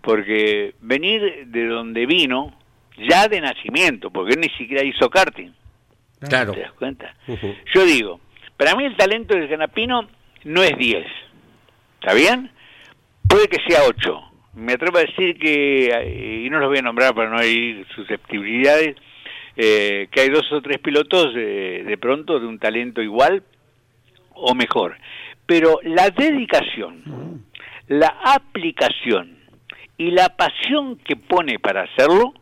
porque venir de donde vino, ya de nacimiento, porque él ni siquiera hizo karting, Claro. ¿te das cuenta? Yo digo, para mí el talento del Canapino no es 10, ¿está bien? Puede que sea 8. Me atrevo a decir que, eh, y no los voy a nombrar para no hay susceptibilidades, eh, que hay dos o tres pilotos eh, de pronto de un talento igual o mejor. Pero la dedicación, la aplicación y la pasión que pone para hacerlo,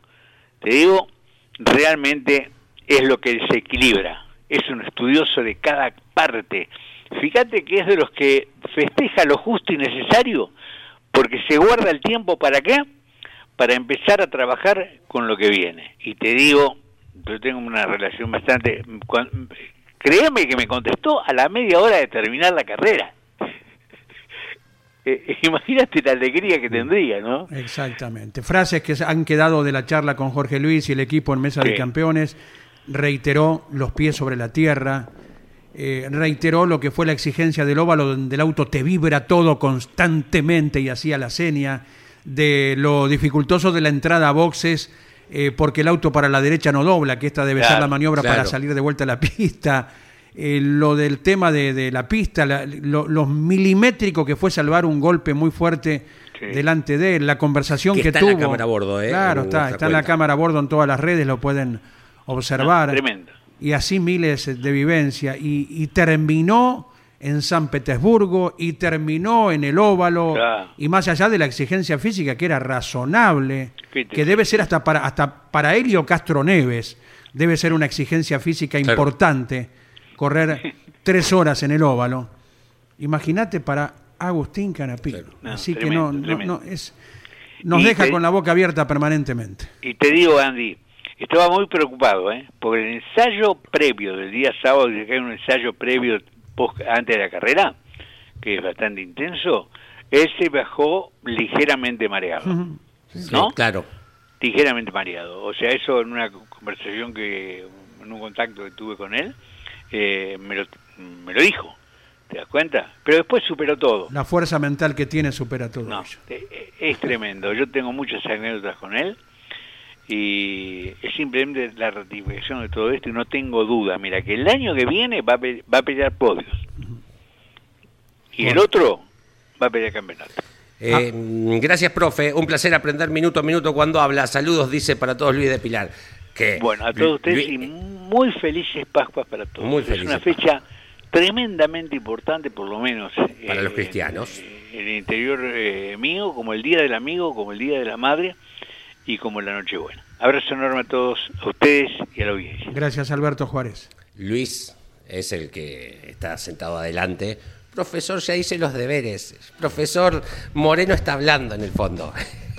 te digo, realmente es lo que se equilibra. Es un estudioso de cada parte. Fíjate que es de los que festeja lo justo y necesario, porque se guarda el tiempo para qué? Para empezar a trabajar con lo que viene. Y te digo, yo tengo una relación bastante... cuan- créeme que me contestó a la media hora de terminar la carrera. Eh, imagínate la alegría que tendría, ¿no? Exactamente. Frases que han quedado de la charla con Jorge Luis y el equipo en Mesa de. Campeones. Reiteró los pies sobre la tierra. eh, reiteró lo que fue la exigencia del óvalo, donde el auto te vibra todo constantemente y hacía la seña. De lo dificultoso de la entrada a boxes, eh, porque el auto para la derecha no dobla, que esta debe ser la maniobra para salir de vuelta a la pista. Eh, lo del tema de, de la pista, la- lo, lo milimétrico que fue salvar un golpe muy fuerte Sí. delante de él, la conversación Que que, está en tuvo. la cámara a bordo, ¿eh? Claro, está, está en la cámara a bordo en todas las redes, lo pueden observar. No, tremendo. Y así miles de vivencia. Y, y terminó en San Petersburgo y terminó en el óvalo. Claro. Y más allá de la exigencia física que era razonable, ¿Qué te- que debe ser hasta para, hasta para Helio Castro Neves, debe ser una exigencia física Claro. importante correr tres horas en el óvalo. Imagínate para Agustín Canapino. No, Así que tremendo, no, no, tremendo. no, es, nos Y deja te- con la boca abierta permanentemente. Y te digo, Andy, estaba muy preocupado, ¿eh? Porque el ensayo previo del día sábado, que hay un ensayo previo post- antes de la carrera, que es bastante intenso, él se bajó ligeramente mareado, ¿no? Sí, claro. Ligeramente mareado. O sea, eso en una conversación que, en un contacto que tuve con él, eh, me, lo, me lo dijo. ¿Te das cuenta? Pero después superó todo. La fuerza mental que tiene supera todo No, eh, es tremendo. Yo tengo muchas anécdotas con él y es simplemente la ratificación de todo esto y no tengo duda. Mira, que el año que viene va a, pe- va a pelear podios y el otro va a pelear campeonato. Eh, Gracias, profe. Un placer aprender minuto a minuto cuando habla. Saludos, dice para todos Luis de Pilar. Que, Bueno, a todos ustedes y muy felices Pascuas para todos. Muy es una fecha tremendamente importante, por lo menos. Para eh, los cristianos. En el interior eh, mío, como el Día del Amigo, como el Día de la Madre y como la Nochebuena. Abrazo enorme a todos, a ustedes y a la audiencia. Gracias, Alberto Juárez. Luis es el que está sentado adelante. Profesor, ya hice los deberes. Profesor Moreno está hablando en el fondo.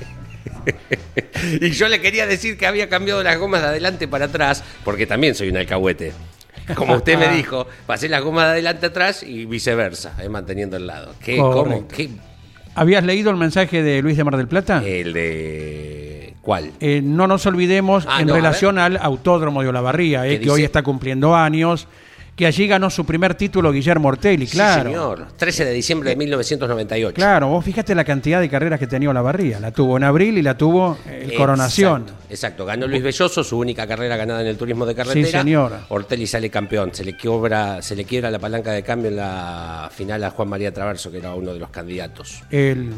y yo le quería decir que había cambiado las gomas de adelante para atrás, porque también soy un alcahuete. Como usted me dijo, pasé las gomas de adelante atrás y viceversa, eh, manteniendo el lado. ¿Qué. ¿Cómo? ¿Qué? ¿Habías leído el mensaje de Luis de Mar del Plata? El de... ¿Cuál? Eh, no nos olvidemos Ah, en no, relación al Autódromo de Olavarría, eh, ¿Qué que hoy está cumpliendo años, que allí ganó su primer título Guillermo Ortelli, claro. Sí, señor. 13 de diciembre de 1998. Claro, vos fíjate la cantidad de carreras que tenía Olavarría. La tuvo en abril y la tuvo el Coronación. Exacto, exacto. ganó Luis Belloso, su única carrera ganada en el turismo de carretera. Sí, señor. Ortelli sale campeón. Se le quiebra, se le quiebra la palanca de cambio en la final a Juan María Traverso, que era uno de los candidatos. Él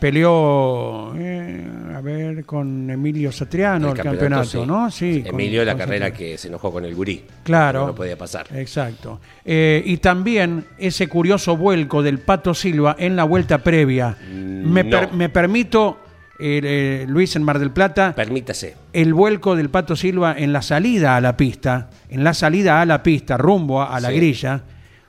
peleó, eh, a ver, con Emilio Satriano el, campeonato, sí. ¿no? Sí. con- Emilio, la con carrera Satriano. que se enojó con el gurí. Claro. No podía pasar. Exacto. Eh, y también ese curioso vuelco del Pato Silva en la vuelta previa. Me, no. per- me permito, eh, eh, Luis en Mar del Plata, Permítase. el vuelco del Pato Silva en la salida a la pista, en la salida a la pista, rumbo a, a la Sí. grilla,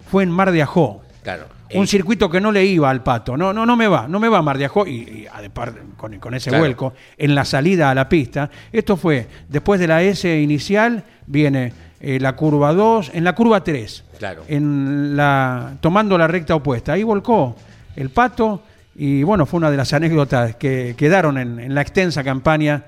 fue en Mar de Ajó. Claro. Un circuito que no le iba al pato. No, no, no me va, no me va Mar de Ajó. Y, y a de par- con, con ese Claro. vuelco, en la salida a la pista. Esto fue, después de la S inicial, viene eh, la curva 2, en la curva 3. Claro. En la, tomando la recta opuesta. Ahí volcó el pato. Y bueno, fue una de las anécdotas que quedaron en, en la extensa campaña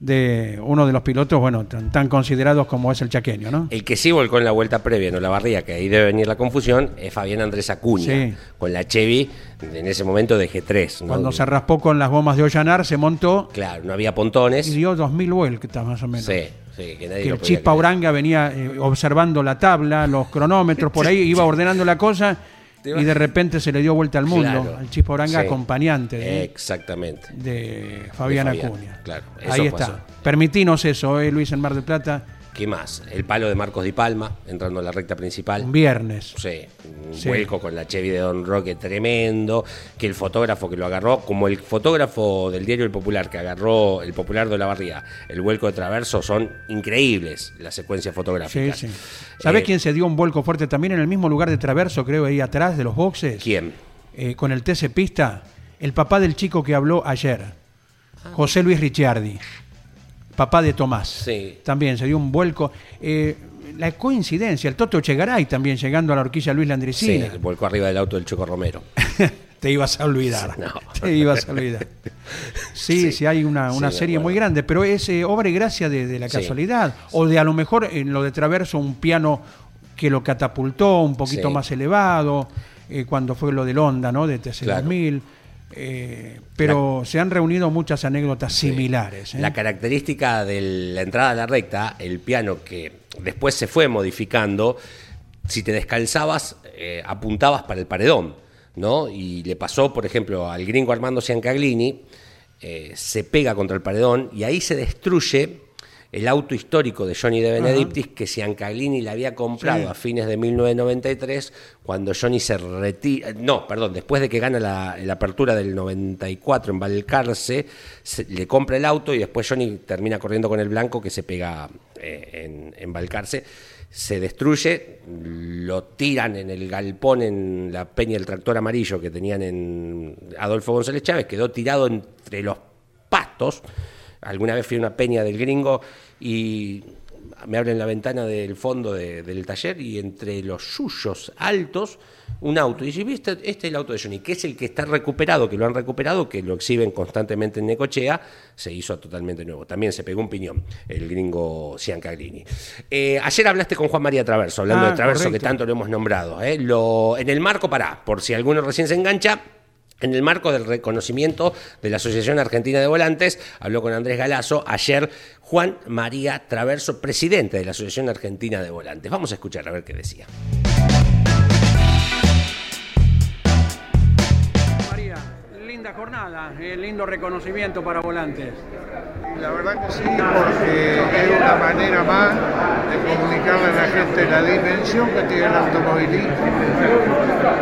de uno de los pilotos, bueno, tan, tan considerados como es el chaqueño, ¿no? El que sí volcó en la vuelta previa, no la barría, que ahí debe venir la confusión, es Fabián Andrés Acuña, Sí. con la Chevy en ese momento de G3. ¿no? Cuando se raspó con las gomas de Ollanar, se montó Claro, no había pontones. y dio 2.000 vueltas más o menos. Sí, sí, que nadie que el Chispa creer. Uranga venía eh, observando la tabla, los cronómetros por ahí, iba ordenando la cosa y de repente se le dio vuelta al mundo Claro. al Chispa Uranga Sí. acompañante de, Exactamente. de Fabián De Fabián, Acuña. claro, eso ahí pasó. está. Permitinos eso, eh, Luis en Mar del Plata, ¿Qué más? El palo de Marcos Di Palma, entrando a la recta principal. un viernes. Sí, un Sí. vuelco con la Chevy de Don Roque tremendo, que el fotógrafo que lo agarró, como el fotógrafo del diario El Popular, que agarró el Popular de la Barría, el vuelco de Traverso, son increíbles las secuencias Sí, fotográficas. sí. ¿Sabés Eh, quién se dio un vuelco fuerte también en el mismo lugar de Traverso, creo, ahí atrás de los boxes? ¿Quién? Eh, con el TC Pista, el papá del chico que habló ayer, José Luis Ricciardi. Papá de Tomás. Sí. También se dio un vuelco. Eh, la coincidencia, el Toto Chegaray también llegando a la horquilla Luis Sí, Landricina. volcó arriba del auto del Choco Romero. Te ibas a olvidar. No. Te ibas a olvidar. Sí, sí, Sí. hay una, una Sí, serie muy grande, pero es eh, obra y gracia de, de la Sí. casualidad. O de a lo mejor en lo de Traverso un piano que lo catapultó un poquito Sí. más elevado, eh, cuando fue lo del Honda, ¿no? De Claro. TC2000. eh, pero se han reunido muchas anécdotas similares. ¿eh? La característica de la entrada a la recta, el piano que después se fue modificando, si te descalzabas, eh, apuntabas para el paredón, ¿no? Y le pasó, por ejemplo, al gringo Armando Ciancaglini, se pega contra el paredón y ahí se destruye el auto histórico de Johnny de Benedictis que Ciancaglini le había comprado Sí. a fines de 1993 cuando Johnny se retira, no, perdón, después de que gana la, la apertura del 94 en Balcarce, se- le compra el auto y después Johnny termina corriendo con el blanco que se pega eh, en, en Balcarce, se destruye, lo tiran en el galpón en la peña del tractor amarillo que tenían en Adolfo González Chávez, quedó tirado entre los pastos. Alguna vez fui a una peña del gringo y me abren la ventana del fondo de- del taller y entre los suyos altos un auto. Y dice, ¿viste? Este es el auto de Johnny, que es el que está recuperado, que lo han recuperado, que lo exhiben constantemente en Necochea, se hizo totalmente nuevo. También se pegó un piñón el gringo Ciancaglini. Eh, ayer hablaste con Juan María Traverso, hablando Ah, de Traverso, que tanto lo hemos nombrado. ¿eh? Lo, en el marco, para, por si alguno recién se engancha, en el marco del reconocimiento de la Asociación Argentina de Volantes, habló con Andrés Galazo ayer Juan María Traverso, presidente de la Asociación Argentina de Volantes. Vamos a escuchar a ver qué decía. María, linda jornada, eh, lindo reconocimiento para volantes. La verdad que sí, porque es una manera más de comunicarle a la gente la dimensión que tiene el automovilismo,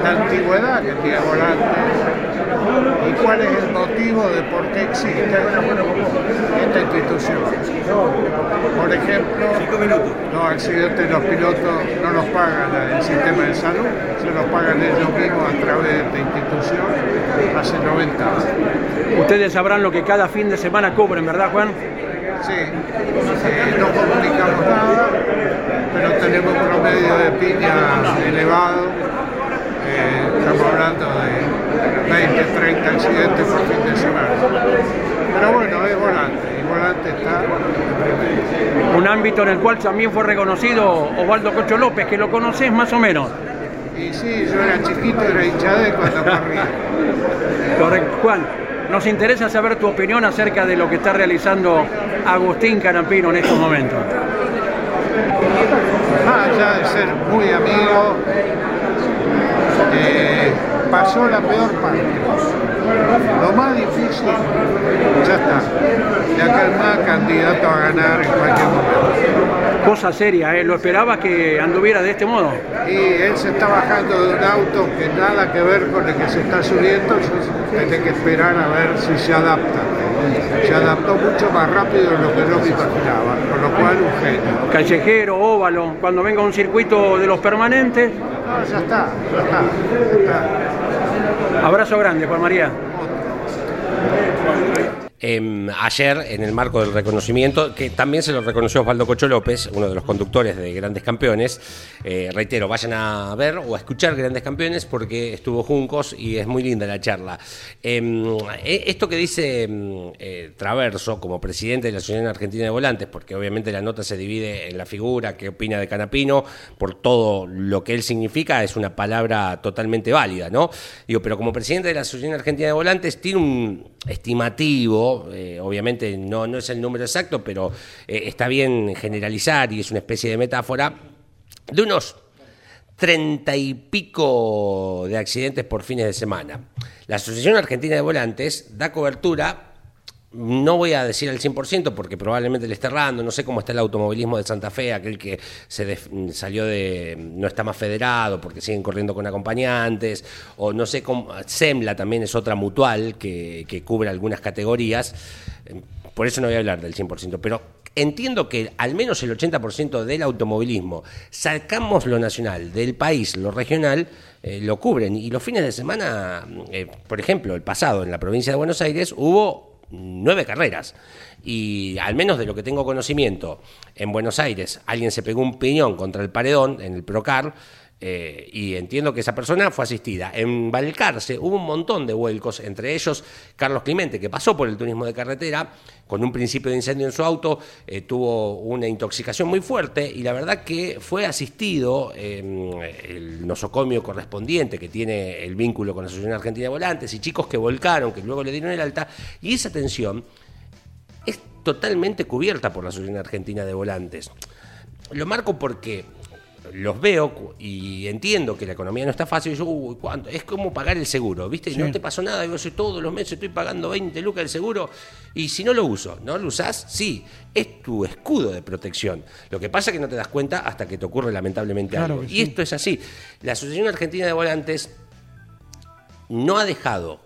la antigüedad que tiene Volante y cuál es el motivo de por qué existe esta institución. Por ejemplo, los accidentes de los pilotos no los pagan el sistema de salud, se los pagan ellos mismos a través de esta institución hace 90 años. Ustedes sabrán lo que cada fin de semana cubren, ¿verdad, Juan? Sí, eh, no comunicamos nada, pero tenemos un promedio de piña elevado. Eh, estamos hablando de 20, 30 accidentes por fin de semana. Pero bueno, es volante, y volante está. Un ámbito en el cual también fue reconocido Osvaldo Cocho López, que lo conoces más o menos. Y sí, yo era chiquito, era hincha de él cuando corría. Correcto. Juan, nos interesa saber tu opinión acerca de lo que está realizando Agustín Canampino en estos momentos. Más allá de ser muy amigo, eh, pasó la peor parte. Lo más difícil, ya está. De acá en más candidato a ganar en cualquier momento. Cosa seria, ¿eh? ¿Lo esperabas que anduviera de este modo? Y él se está bajando de un auto que nada que ver con el que se está subiendo, tengo que esperar a ver si se adapta. Se adaptó mucho más rápido de lo que yo me imaginaba, con lo cual un genio. Callejero, óvalo, cuando venga un circuito de los permanentes. Ya está, ya está, ya está. Abrazo grande, Juan María. Em, ayer, en el marco del reconocimiento, que también se lo reconoció Osvaldo Cocho López, uno de los conductores de Grandes Campeones, eh, reitero, vayan a ver o a escuchar Grandes Campeones porque estuvo Juncos y es muy linda la charla. Em, eh, esto que dice em, eh, Traverso como presidente de la Asociación Argentina de Volantes, porque obviamente la nota se divide en la figura, qué opina de Canapino, por todo lo que él significa, es una palabra totalmente válida, ¿no? Digo, pero como presidente de la Asociación Argentina de Volantes tiene un estimativo, eh, obviamente no, no es el número exacto, pero eh, está bien generalizar y es una especie de metáfora, de unos treinta y pico de accidentes por fines de semana. La Asociación Argentina de Volantes da cobertura, no voy a decir al 100% porque probablemente le esté errando, no sé cómo está el automovilismo de Santa Fe, aquel que se def- salió de, no está más federado porque siguen corriendo con acompañantes, o no sé cómo, Semla también es otra mutual que, cubre algunas categorías, por eso no voy a hablar del 100%, pero entiendo que al menos el 80% del automovilismo, sacamos lo nacional, del país, lo regional, eh, lo cubren. Y los fines de semana, eh, por ejemplo, el pasado en la provincia de Buenos Aires hubo nueve carreras. Y al menos de lo que tengo conocimiento, en Buenos Aires alguien se pegó un piñón contra el paredón en el Procar. Eh, y entiendo que esa persona fue asistida. En Balcarce hubo un montón de vuelcos, entre ellos Carlos Clemente, que pasó por el turismo de carretera con un principio de incendio en su auto, eh, tuvo una intoxicación muy fuerte y la verdad que fue asistido eh, el nosocomio correspondiente que tiene el vínculo con la Asociación Argentina de Volantes y chicos que volcaron, que luego le dieron el alta, y esa atención es totalmente cubierta por la Asociación Argentina de Volantes. Lo marco porque los veo y entiendo que la economía no está fácil. Y yo, uy, ¿cuánto? Es como pagar el seguro, ¿viste? Sí. No te pasó nada. Yo todos los meses estoy pagando 20 lucas del seguro y si no lo uso, ¿no lo usás? Sí, es tu escudo de protección. Lo que pasa es que no te das cuenta hasta que te ocurre lamentablemente Claro algo. Y esto es así. La Asociación Argentina de Volantes no ha dejado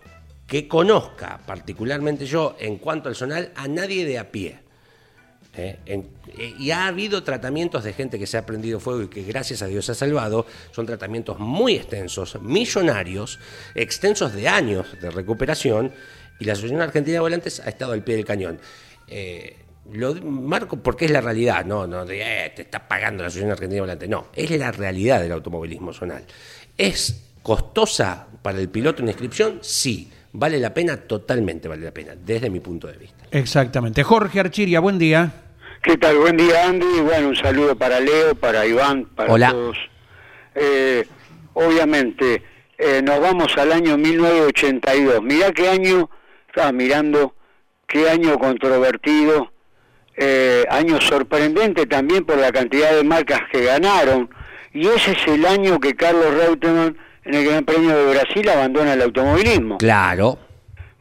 que conozca, particularmente yo, en cuanto al zonal, a nadie de a pie. ¿Eh? Eh, y ha habido tratamientos de gente que se ha prendido fuego y que gracias a Dios se ha salvado. Son tratamientos muy extensos, millonarios, extensos de años de recuperación. Y la Asociación Argentina de Volantes ha estado al pie del cañón. Eh, lo marco porque es la realidad, no, no de, te está pagando la Asociación Argentina de Volantes. No, es la realidad del automovilismo zonal. ¿Es costosa para el piloto una inscripción? Sí. ¿Vale la pena? Totalmente vale la pena, desde mi punto de vista. Exactamente. Jorge Archiria, buen día. ¿Qué tal? Buen día, Andy. Bueno, un saludo para Leo, para Iván, para Hola. todos. Eh, obviamente, eh, nos vamos al año 1982. Mirá qué año, estaba mirando, qué año controvertido, eh, año sorprendente también por la cantidad de marcas que ganaron. Y ese es el año que Carlos Reutemann, en el Gran Premio de Brasil, abandona el automovilismo. Claro.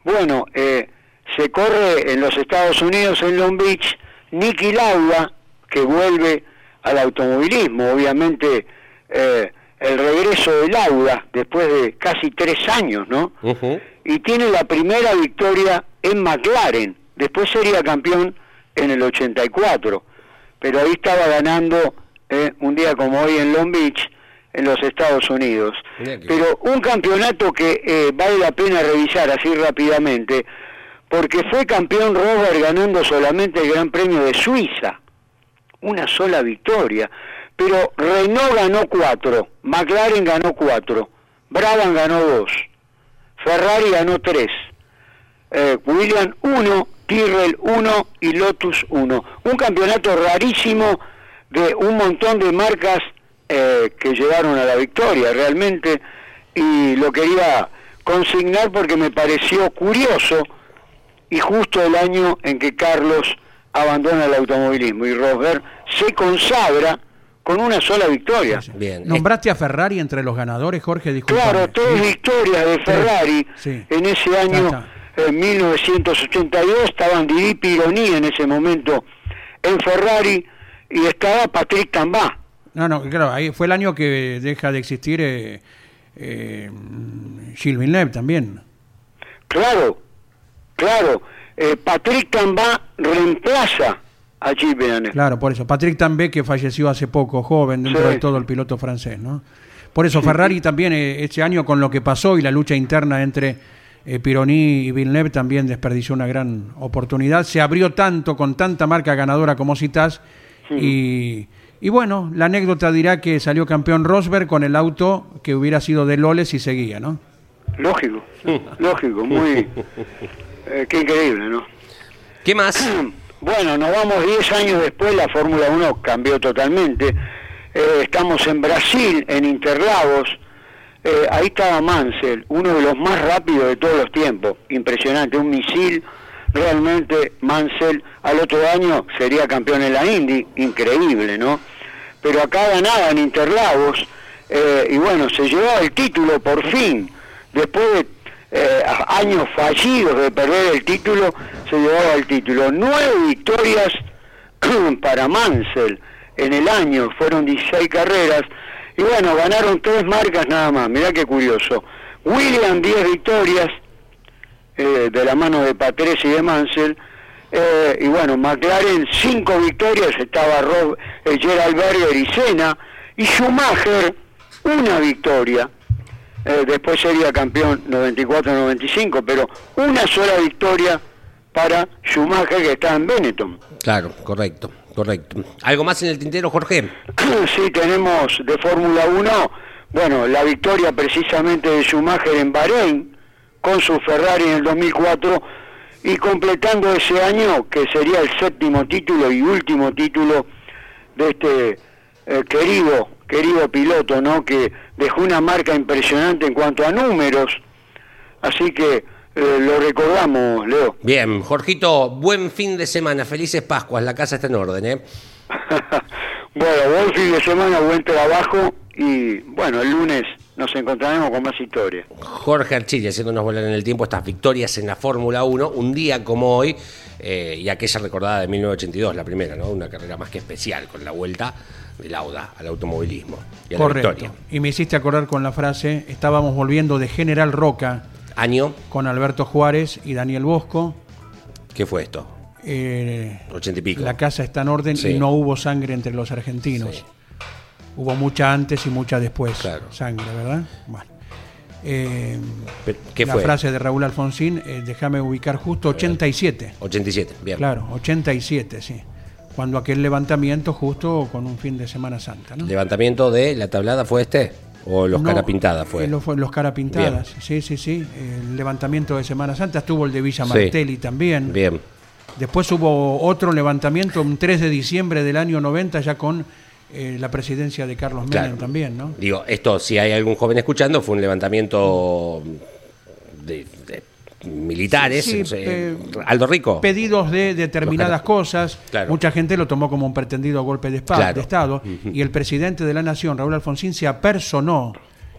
Bueno, eh, se corre en los Estados Unidos, en Long Beach, Nicky Lauda, que vuelve al automovilismo. Obviamente, eh, el regreso de Lauda, después de casi tres años, ¿no? Y tiene la primera victoria en McLaren. Después sería campeón en el 84. Pero ahí estaba ganando eh, un día como hoy en Long Beach, en los Estados Unidos. Pero un campeonato que eh, vale la pena revisar así rápidamente, porque fue campeón Robert ganando solamente el Gran Premio de Suiza. Una sola victoria. Pero Renault ganó cuatro, McLaren ganó cuatro, Brabham ganó dos, Ferrari ganó tres, eh, William 1, Tyrrell 1 y Lotus 1. Un campeonato rarísimo de un montón de marcas eh, que llegaron a la victoria realmente y lo quería consignar porque me pareció curioso y justo el año en que Carlos abandona el automovilismo y Rosberg se consagra con una sola victoria. Bien. ¿Nombraste a Ferrari entre los ganadores, Jorge? Disculpa. Claro, tres victorias de Ferrari sí. en ese año, en 1982, estaban Didi Pironi en ese momento en Ferrari y estaba Patrick Tambá. No, no, claro, ahí fue el año que deja de existir eh, eh, Gilles Villeneuve también. Claro, claro, eh, Patrick Tambá reemplaza a Gilles. Claro, por eso. Patrick També, que falleció hace poco, joven, dentro Sí. de todo el piloto francés, ¿no? Por eso Ferrari también, eh, este año, con lo que pasó y la lucha interna entre eh, Pironi y Villeneuve, también desperdició una gran oportunidad. Se abrió tanto, con tanta marca ganadora como citas. Y, y bueno, la anécdota dirá que salió campeón Rosberg con el auto que hubiera sido de Loles y seguía, ¿no? Lógico, lógico, muy... eh, qué increíble, ¿no? ¿Qué más? Bueno, nos vamos 10 años después, la Fórmula 1 cambió totalmente. Eh, estamos en Brasil, en Interlagos. Eh, ahí estaba Mansell, uno de los más rápidos de todos los tiempos. Impresionante, un misil. Realmente Mansell al otro año sería campeón en la Indy. Increíble, ¿no? Pero acá ganaba en Interlagos. eh, y bueno, se llevaba el título por fin. Después de eh, años fallidos de perder el título, se llevaba el título. Nueve victorias para Mansell en el año, fueron 16 carreras, y bueno, ganaron tres marcas nada más, mirá qué curioso. William 10 victorias, eh, de la mano de Patrese y de Mansell, eh, y bueno, McLaren 5 victorias, estaba Rob, eh, Gerald Berger y Senna, y Schumacher una victoria, eh, después sería campeón 94-95, pero una sola victoria para Schumacher que está en Benetton. Claro, correcto, correcto. ¿Algo más en el tintero, Jorge? Sí, tenemos de Fórmula 1, bueno, la victoria precisamente de Schumacher en Bahrein con su Ferrari en el 2004 y completando ese año que sería el séptimo título y último título de este eh, querido, querido piloto, ¿no? Que dejó una marca impresionante en cuanto a números. Así que eh, lo recordamos, Leo. Bien, Jorgito, buen fin de semana, felices Pascuas, la casa está en orden, ¿eh? bueno, buen fin de semana, buen trabajo y bueno, el lunes nos encontraremos con más historias. Jorge Archili haciéndonos volar en el tiempo estas victorias en la Fórmula 1, un día como hoy, eh, y aquella recordada de 1982, la primera, ¿no? Una carrera más que especial con la vuelta del Lauda al automovilismo y a la Correcto. victoria. Y me hiciste acordar con la frase, estábamos volviendo de General Roca Año, con Alberto Juárez y Daniel Bosco. ¿qué fue esto? Eh, Ochenta y pico. la casa está en orden Sí. y no hubo sangre entre los argentinos. Sí. Hubo mucha antes y mucha después. Claro. Sangre, ¿verdad? Bueno. Eh, ¿Qué la fue? frase de Raúl Alfonsín, eh, déjame ubicar justo 87. 87, bien. Claro, 87, sí. Cuando aquel levantamiento justo con un fin de Semana Santa, ¿no? ¿Levantamiento de la tablada fue este? ¿O los No, cara pintada fue? eh, Los, los cara pintadas, sí, sí, sí. El levantamiento de Semana Santa estuvo el de Villa Sí. Martelli también. Bien. Después hubo otro levantamiento un 3 de diciembre del año 90 ya con eh, la presidencia de Carlos Menem Claro. también, ¿no? Digo, esto, si hay algún joven escuchando, fue un levantamiento de, de militares. Sí, eh, Aldo Rico. Pedidos de determinadas cosas. Claro. Mucha gente lo tomó como un pretendido golpe de, espa- Claro. de Estado. Y el presidente de la Nación, Raúl Alfonsín, se apersonó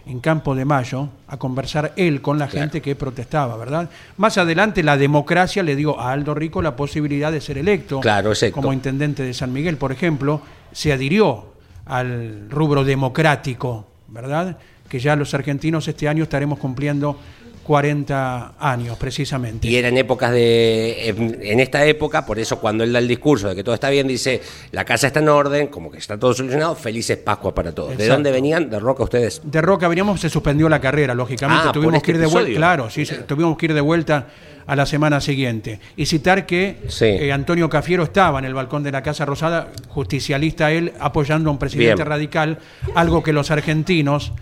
en Campo de Mayo a conversar él con la Claro. gente que protestaba, ¿verdad? Más adelante la democracia le dio a Aldo Rico la posibilidad de ser electo Claro, como intendente de San Miguel, por ejemplo, se adhirió al rubro democrático, ¿verdad? Que ya los argentinos este año estaremos cumpliendo 40 años precisamente. Y eran épocas de. En, esta época, por eso cuando él da el discurso de que todo está bien, dice: la casa está en orden, como que está todo solucionado, felices Pascuas para todos. ¿De dónde venían? De Roca ustedes. De Roca veníamos, se suspendió la carrera, lógicamente. Ah, tuvimos este que ir de vuelta. Claro, sí, sí, tuvimos que ir de vuelta a la semana siguiente. Y citar que Sí. eh, Antonio Cafiero estaba en el balcón de la Casa Rosada, justicialista él, apoyando a un presidente Bien. radical, algo que los argentinos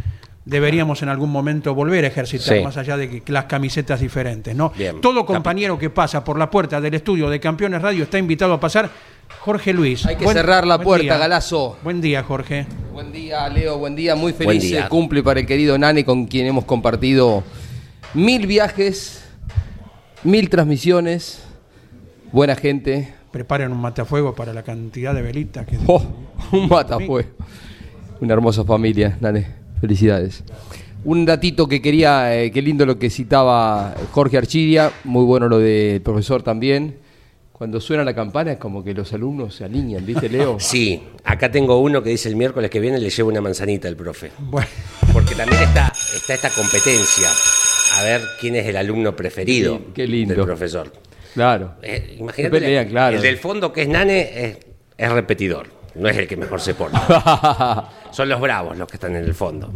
deberíamos en algún momento volver a ejercitar, Sí. más allá de que las camisetas diferentes. ¿no? Bien. Todo compañero que pasa por la puerta del estudio de Campeones Radio está invitado a pasar. Jorge Luis. Hay que cerrar la puerta, día. Galazo. Buen día, Jorge. Buen día, Leo, buen día. Muy feliz día. cumple para el querido Nane, con quien hemos compartido mil viajes, mil transmisiones. Buena gente. Preparen un matafuego para la cantidad de velitas que... Oh, un matafue. Una hermosa familia, Nane. Felicidades. Un datito que quería, eh, qué lindo lo que citaba Jorge Archiria, muy bueno lo del profesor también. Cuando suena la campana es como que los alumnos se alinean, ¿viste, Leo? Sí, acá tengo uno que dice el miércoles que viene le llevo una manzanita al profe. Bueno. Porque también está, está esta competencia. A ver quién es el alumno preferido Qué- qué lindo. del profesor. Claro. Eh, imagínate, claro. el del fondo que es Nane es, es repetidor, no es el que mejor se porta. Son los bravos los que están en el fondo.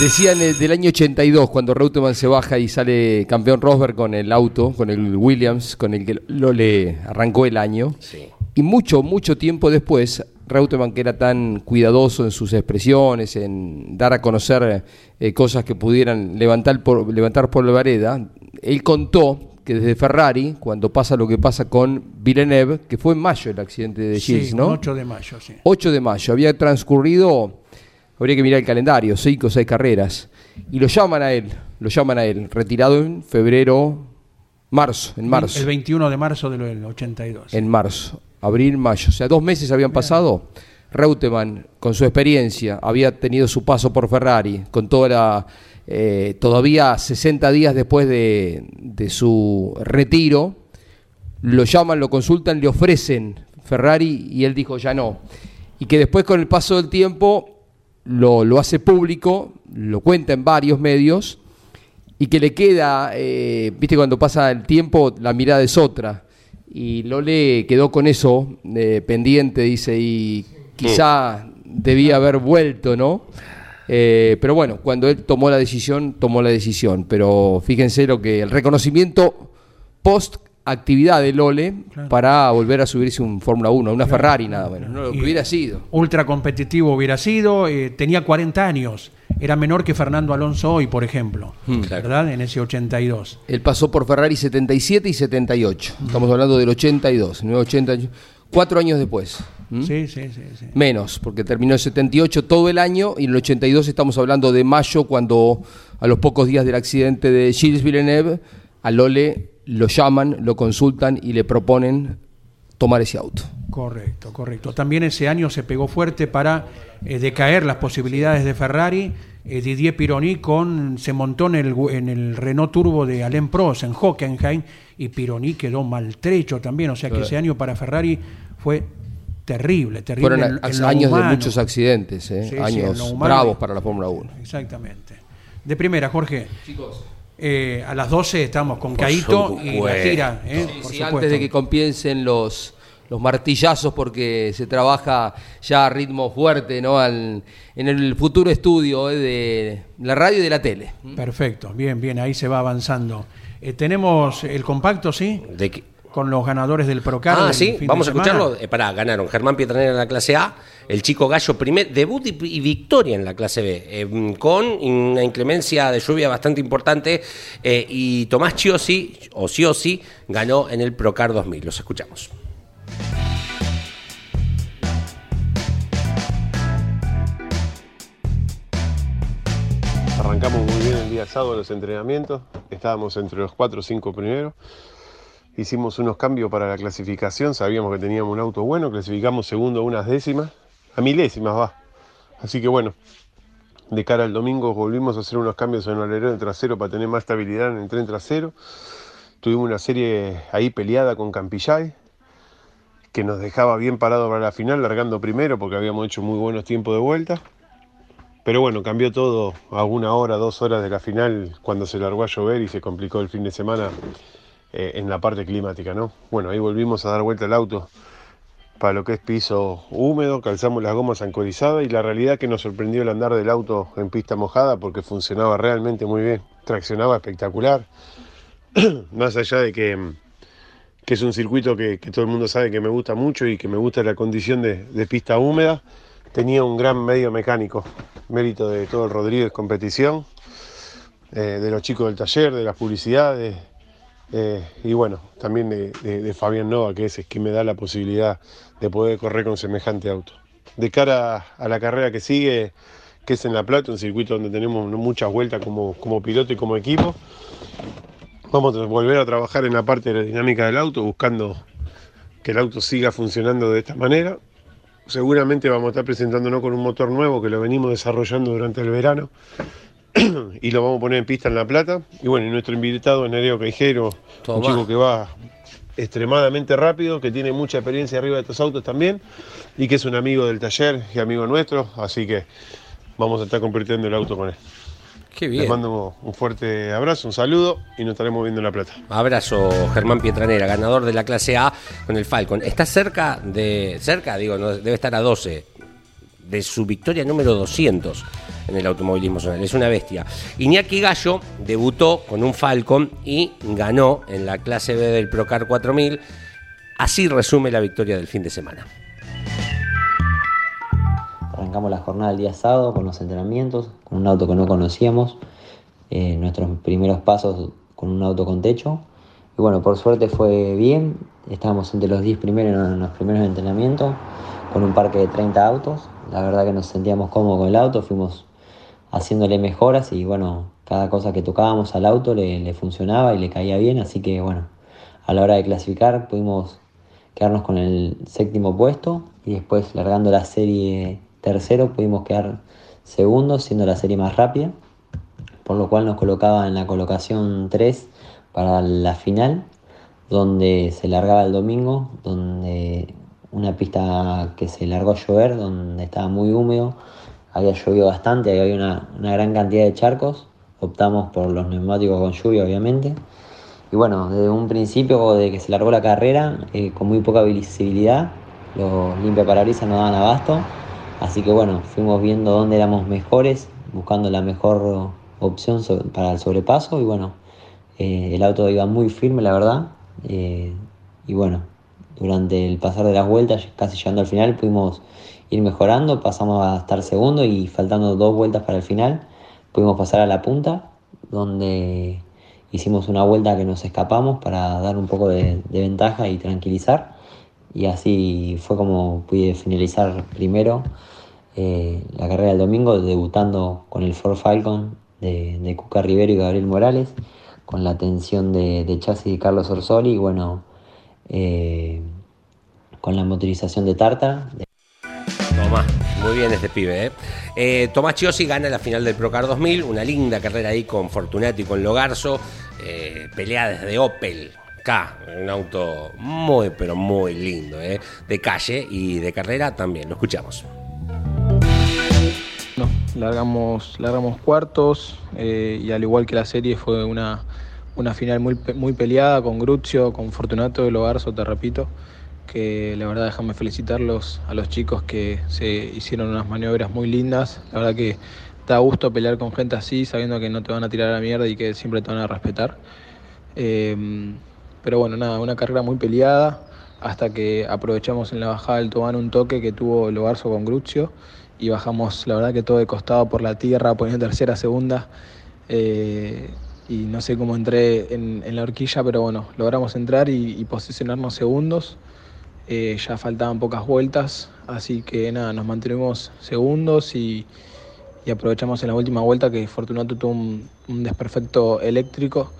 Decían eh, del año 82, cuando Reutemann se baja y sale campeón Rosberg con el auto, con el Williams, con el que lo le arrancó el año. Sí. Y mucho, mucho tiempo después, Reutemann, que era tan cuidadoso en sus expresiones, en dar a conocer eh, cosas que pudieran levantar por, levantar por la vereda, él contó que desde Ferrari, cuando pasa lo que pasa con Villeneuve, que fue en mayo el accidente de Gilles, Sí, ¿no? 8 de mayo, sí. 8 de mayo. Había transcurrido, habría que mirar el calendario, 5 o 6 carreras. Y lo llaman a él, lo llaman a él, retirado en febrero, marzo, en marzo. El 21 de marzo del 82. En marzo, abril, mayo. O sea, dos meses habían pasado. Reutemann, con su experiencia, había tenido su paso por Ferrari, con toda la. Eh, todavía 60 días después de, de su retiro, lo llaman, lo consultan, le ofrecen Ferrari y él dijo ya no. Y que después, con el paso del tiempo, lo, lo hace público, lo cuenta en varios medios y que le queda, eh, viste, cuando pasa el tiempo, la mirada es otra. Y Lole quedó con eso eh, pendiente, dice, y quizá debía haber vuelto, ¿no? Eh, pero bueno, cuando él tomó la decisión, tomó la decisión. Pero fíjense lo que el reconocimiento post actividad de Lole para volver a subirse un Fórmula 1, una Ferrari nada menos, no lo que hubiera sido. Ultra competitivo hubiera sido, eh, tenía 40 años, era menor que Fernando Alonso hoy, por ejemplo, Hmm. ¿verdad? En ese 82. Él pasó por Ferrari 77 y 78. Estamos hablando del 82, ¿no? 80, cuatro años después. ¿Mm? Sí, sí, sí, sí. Menos, porque terminó el 78 todo el año y en el 82 estamos hablando de mayo, cuando a los pocos días del accidente de Gilles Villeneuve, a Lole lo llaman, lo consultan y le proponen tomar ese auto. Correcto, correcto. También ese año se pegó fuerte para eh, decaer las posibilidades de Ferrari. Eh, Didier Pironi con, se montó en el, en el Renault Turbo de Alain Prost en Hockenheim y Pironi quedó maltrecho también. O sea que ese año para Ferrari fue terrible, terrible. Fueron en- a- en lo años de muchos accidentes, ¿eh? Sí, años bravos para la Fórmula 1. Exactamente. De primera, Jorge. Chicos. Eh, a las 12 estamos con Caito y la gira. eh, Sí, por sí, supuesto. antes de que comiencen los, los martillazos, porque se trabaja ya a ritmo fuerte ¿no? Al- en el futuro estudio eh, de la radio y de la tele. Perfecto, bien, bien, ahí se va avanzando. Eh, tenemos el compacto, ¿sí? ¿De qué? Con los ganadores del Procar. Ah, del sí, fin de vamos a escucharlo. Eh, pará, ganaron Germán Pietranera en la clase A, el chico Gallo primer debut y, y victoria en la clase B, eh, con una inclemencia de lluvia bastante importante. eh, y Tomás Chiosi, o Ciosi, ganó en el Procar 2000. Los escuchamos. Arrancamos muy bien el día sábado los entrenamientos, estábamos entre los cuatro o cinco primeros. Hicimos unos cambios para la clasificación, sabíamos que teníamos un auto bueno, clasificamos segundo a unas décimas, a milésimas va. Así que bueno, de cara al domingo volvimos a hacer unos cambios en el alerón trasero para tener más estabilidad en el tren trasero. Tuvimos una serie ahí peleada con Campillay, que nos dejaba bien parado para la final, largando primero porque habíamos hecho muy buenos tiempos de vuelta. Pero bueno, cambió todo a una hora, dos horas de la final cuando se largó a llover y se complicó el fin de semana eh, en la parte climática, ¿no? Bueno, ahí volvimos a dar vuelta al auto para lo que es piso húmedo, calzamos las gomas ancorizadas y la realidad que nos sorprendió el andar del auto en pista mojada porque funcionaba realmente muy bien, traccionaba espectacular, más allá de que, que es un circuito que, que todo el mundo sabe que me gusta mucho y que me gusta la condición de, de pista húmeda, tenía un gran medio mecánico, mérito de todo el Rodríguez Competición, eh, de los chicos del taller, de las publicidades, eh, y bueno, también de, de- de Fabián Nova, que es, es que me da la posibilidad de poder correr con semejante auto. De cara a la carrera que sigue, que es en La Plata, un circuito donde tenemos muchas vueltas como, como piloto y como equipo, vamos a volver a trabajar en la parte aerodinámica del auto, buscando que el auto siga funcionando de esta manera. Seguramente vamos a estar presentándonos con un motor nuevo que lo venimos desarrollando durante el verano y lo vamos a poner en pista en La Plata. Y bueno, y nuestro invitado es Nereo un chico que va extremadamente rápido, que tiene mucha experiencia arriba de estos autos también y que es un amigo del taller y amigo nuestro, así que vamos a estar convirtiendo el auto con él. Qué Les bien. mando un fuerte abrazo, un saludo y nos estaremos viendo en La Plata. Abrazo, Germán Pietranera, ganador de la clase A con el Falcon. Está cerca de. Cerca, digo, no, debe estar a 12 de su victoria número 200 en el automovilismo zonal. Es una bestia. Iñaki Gallo debutó con un Falcon y ganó en la clase B del Procar 4000. Así resume la victoria del fin de semana. Arrancamos la jornada el día sábado con los entrenamientos, con un auto que no conocíamos, eh, nuestros primeros pasos con un auto con techo. Y bueno, por suerte fue bien, estábamos entre los 10 primeros en los primeros entrenamientos, con un parque de 30 autos. La verdad que nos sentíamos cómodos con el auto, fuimos haciéndole mejoras y bueno, cada cosa que tocábamos al auto le, funcionaba y le caía bien, así que bueno, a la hora de clasificar pudimos quedarnos con el séptimo puesto y después largando la serie tercero pudimos quedar segundos siendo la serie más rápida, por lo cual nos colocaba en la colocación 3 para la final, donde se largaba el domingo, donde una pista que se largó a llover, donde estaba muy húmedo, había llovido bastante, había una, una gran cantidad de charcos, optamos por los neumáticos con lluvia obviamente. Y bueno, desde un principio de que se largó la carrera, eh, con muy poca visibilidad, los limpiaparabrisas no daban abasto. Así que bueno, fuimos viendo dónde éramos mejores, buscando la mejor opción para el sobrepaso. Y bueno, eh, el auto iba muy firme, la verdad. Eh, y bueno, durante el pasar de las vueltas, casi llegando al final, pudimos ir mejorando, pasamos a estar segundo y faltando dos vueltas para el final, pudimos pasar a la punta, donde hicimos una vuelta que nos escapamos para dar un poco de, ventaja y tranquilizar. Y así fue como pude finalizar primero eh, la carrera del domingo, debutando con el Ford Falcon de, de Cuca Rivero y Gabriel Morales, con la atención de, de chasis de Carlos Orsoli y bueno, eh, con la motorización de Tartar. Tomás, muy bien este pibe, ¿eh? Eh, Tomás Chiosi gana la final del Procar 2000, una linda carrera ahí con Fortunato y con Logarzo, eh, pelea desde Opel. K, un auto muy, pero muy lindo, ¿eh? de calle y de carrera también. Lo escuchamos. No, largamos, largamos cuartos eh, y al igual que la serie fue una, una final muy, muy peleada con Gruzio, con Fortunato y Logarzo, te repito, que la verdad déjame felicitarlos a los chicos que se hicieron unas maniobras muy lindas, la verdad que da gusto pelear con gente así, sabiendo que no te van a tirar a la mierda y que siempre te van a respetar. Eh, pero bueno, nada, una carrera muy peleada hasta que aprovechamos en la bajada del Tobán un toque que tuvo Logarzo con Gruzio y bajamos, la verdad que todo de costado por la tierra, poniendo tercera, segunda. eh, y no sé cómo entré en, la horquilla, pero bueno, logramos entrar y, posicionarnos segundos. Eh, ya faltaban pocas vueltas, así que nada, nos mantuvimos segundos y, y aprovechamos en la última vuelta que Fortunato tuvo un, desperfecto eléctrico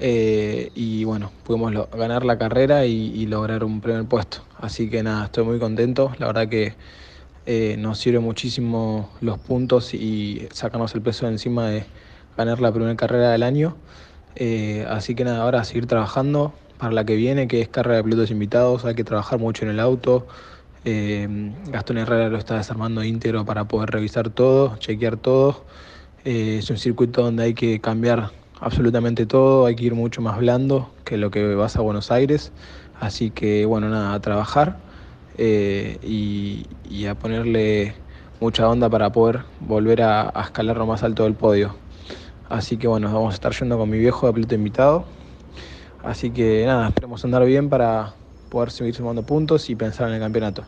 eh, y bueno, pudimos ganar la carrera y, y lograr un primer puesto. Así que nada, estoy muy contento. La verdad que eh, nos sirve muchísimo los puntos y sacarnos el peso de encima de ganar la primera carrera del año. Eh, así que nada, ahora seguir trabajando para la que viene, que es carrera de pilotos invitados. Hay que trabajar mucho en el auto. Eh, Gastón Herrera lo está desarmando íntegro para poder revisar todo, chequear todo. Eh, es un circuito donde hay que cambiar absolutamente todo, hay que ir mucho más blando que lo que vas a Buenos Aires. Así que bueno, nada, a trabajar y, a ponerle mucha onda para poder volver a escalar lo más alto del podio. Así que bueno, vamos a estar yendo con mi viejo de piloto invitado. Así que nada, esperemos andar bien para poder seguir sumando puntos y pensar en el campeonato.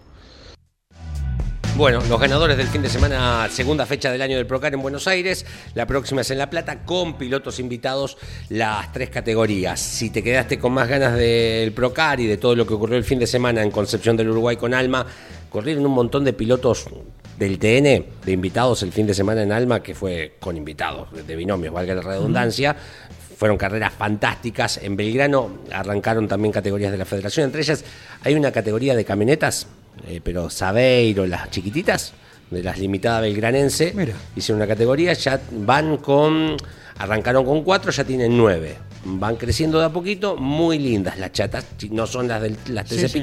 Bueno, los ganadores del fin de semana, segunda fecha del año del Procar en Buenos Aires. La próxima es en La Plata, con pilotos invitados, las tres categorías. Si te quedaste con más ganas del Procar y de todo lo que ocurrió el fin de semana en Concepción del Uruguay con Alma, corrieron un montón de pilotos del TN, de invitados el fin de semana en Alma, que fue con invitados, de binomios, valga la redundancia. Fueron carreras fantásticas. En Belgrano arrancaron también categorías de la federación. Entre ellas hay una categoría de camionetas, eh, pero Sabeiro, las chiquititas, de las limitadas belgranense. Hicieron una categoría, ya van con. Arrancaron con cuatro, ya tienen nueve. Van creciendo de a poquito, muy lindas las chatas. No son las de las TC Sí, sí.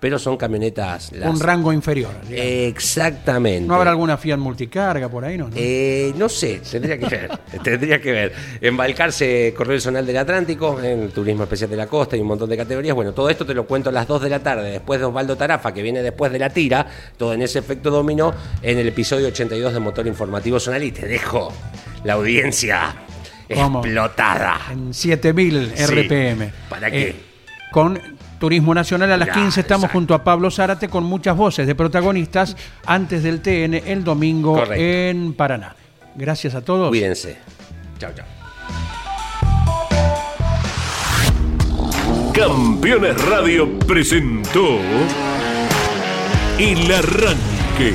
Pero son camionetas. las- Un rango inferior. Exactamente. ¿No habrá alguna Fiat multicarga por ahí? No, ¿no? Eh, no sé, tendría que ver. tendría que ver. Corrió el zonal del Atlántico, en el turismo especial de la costa y un montón de categorías. Bueno, todo esto te lo cuento a las 2 de la tarde, después de Osvaldo Tarafa, que viene después de la tira, todo en ese efecto dominó, en el episodio 82 de Motor Informativo Zonal. Y te dejo la audiencia ¿Cómo? explotada. En 7000 Sí. RPM. ¿Para qué? Eh, con Turismo Nacional a las Ya, 15 estamos exacto. junto a Pablo Zárate con muchas voces de protagonistas antes del TN el domingo Correcto. en Paraná. Gracias a todos. Cuídense. Chao, chao. Campeones Radio presentó El Arranque.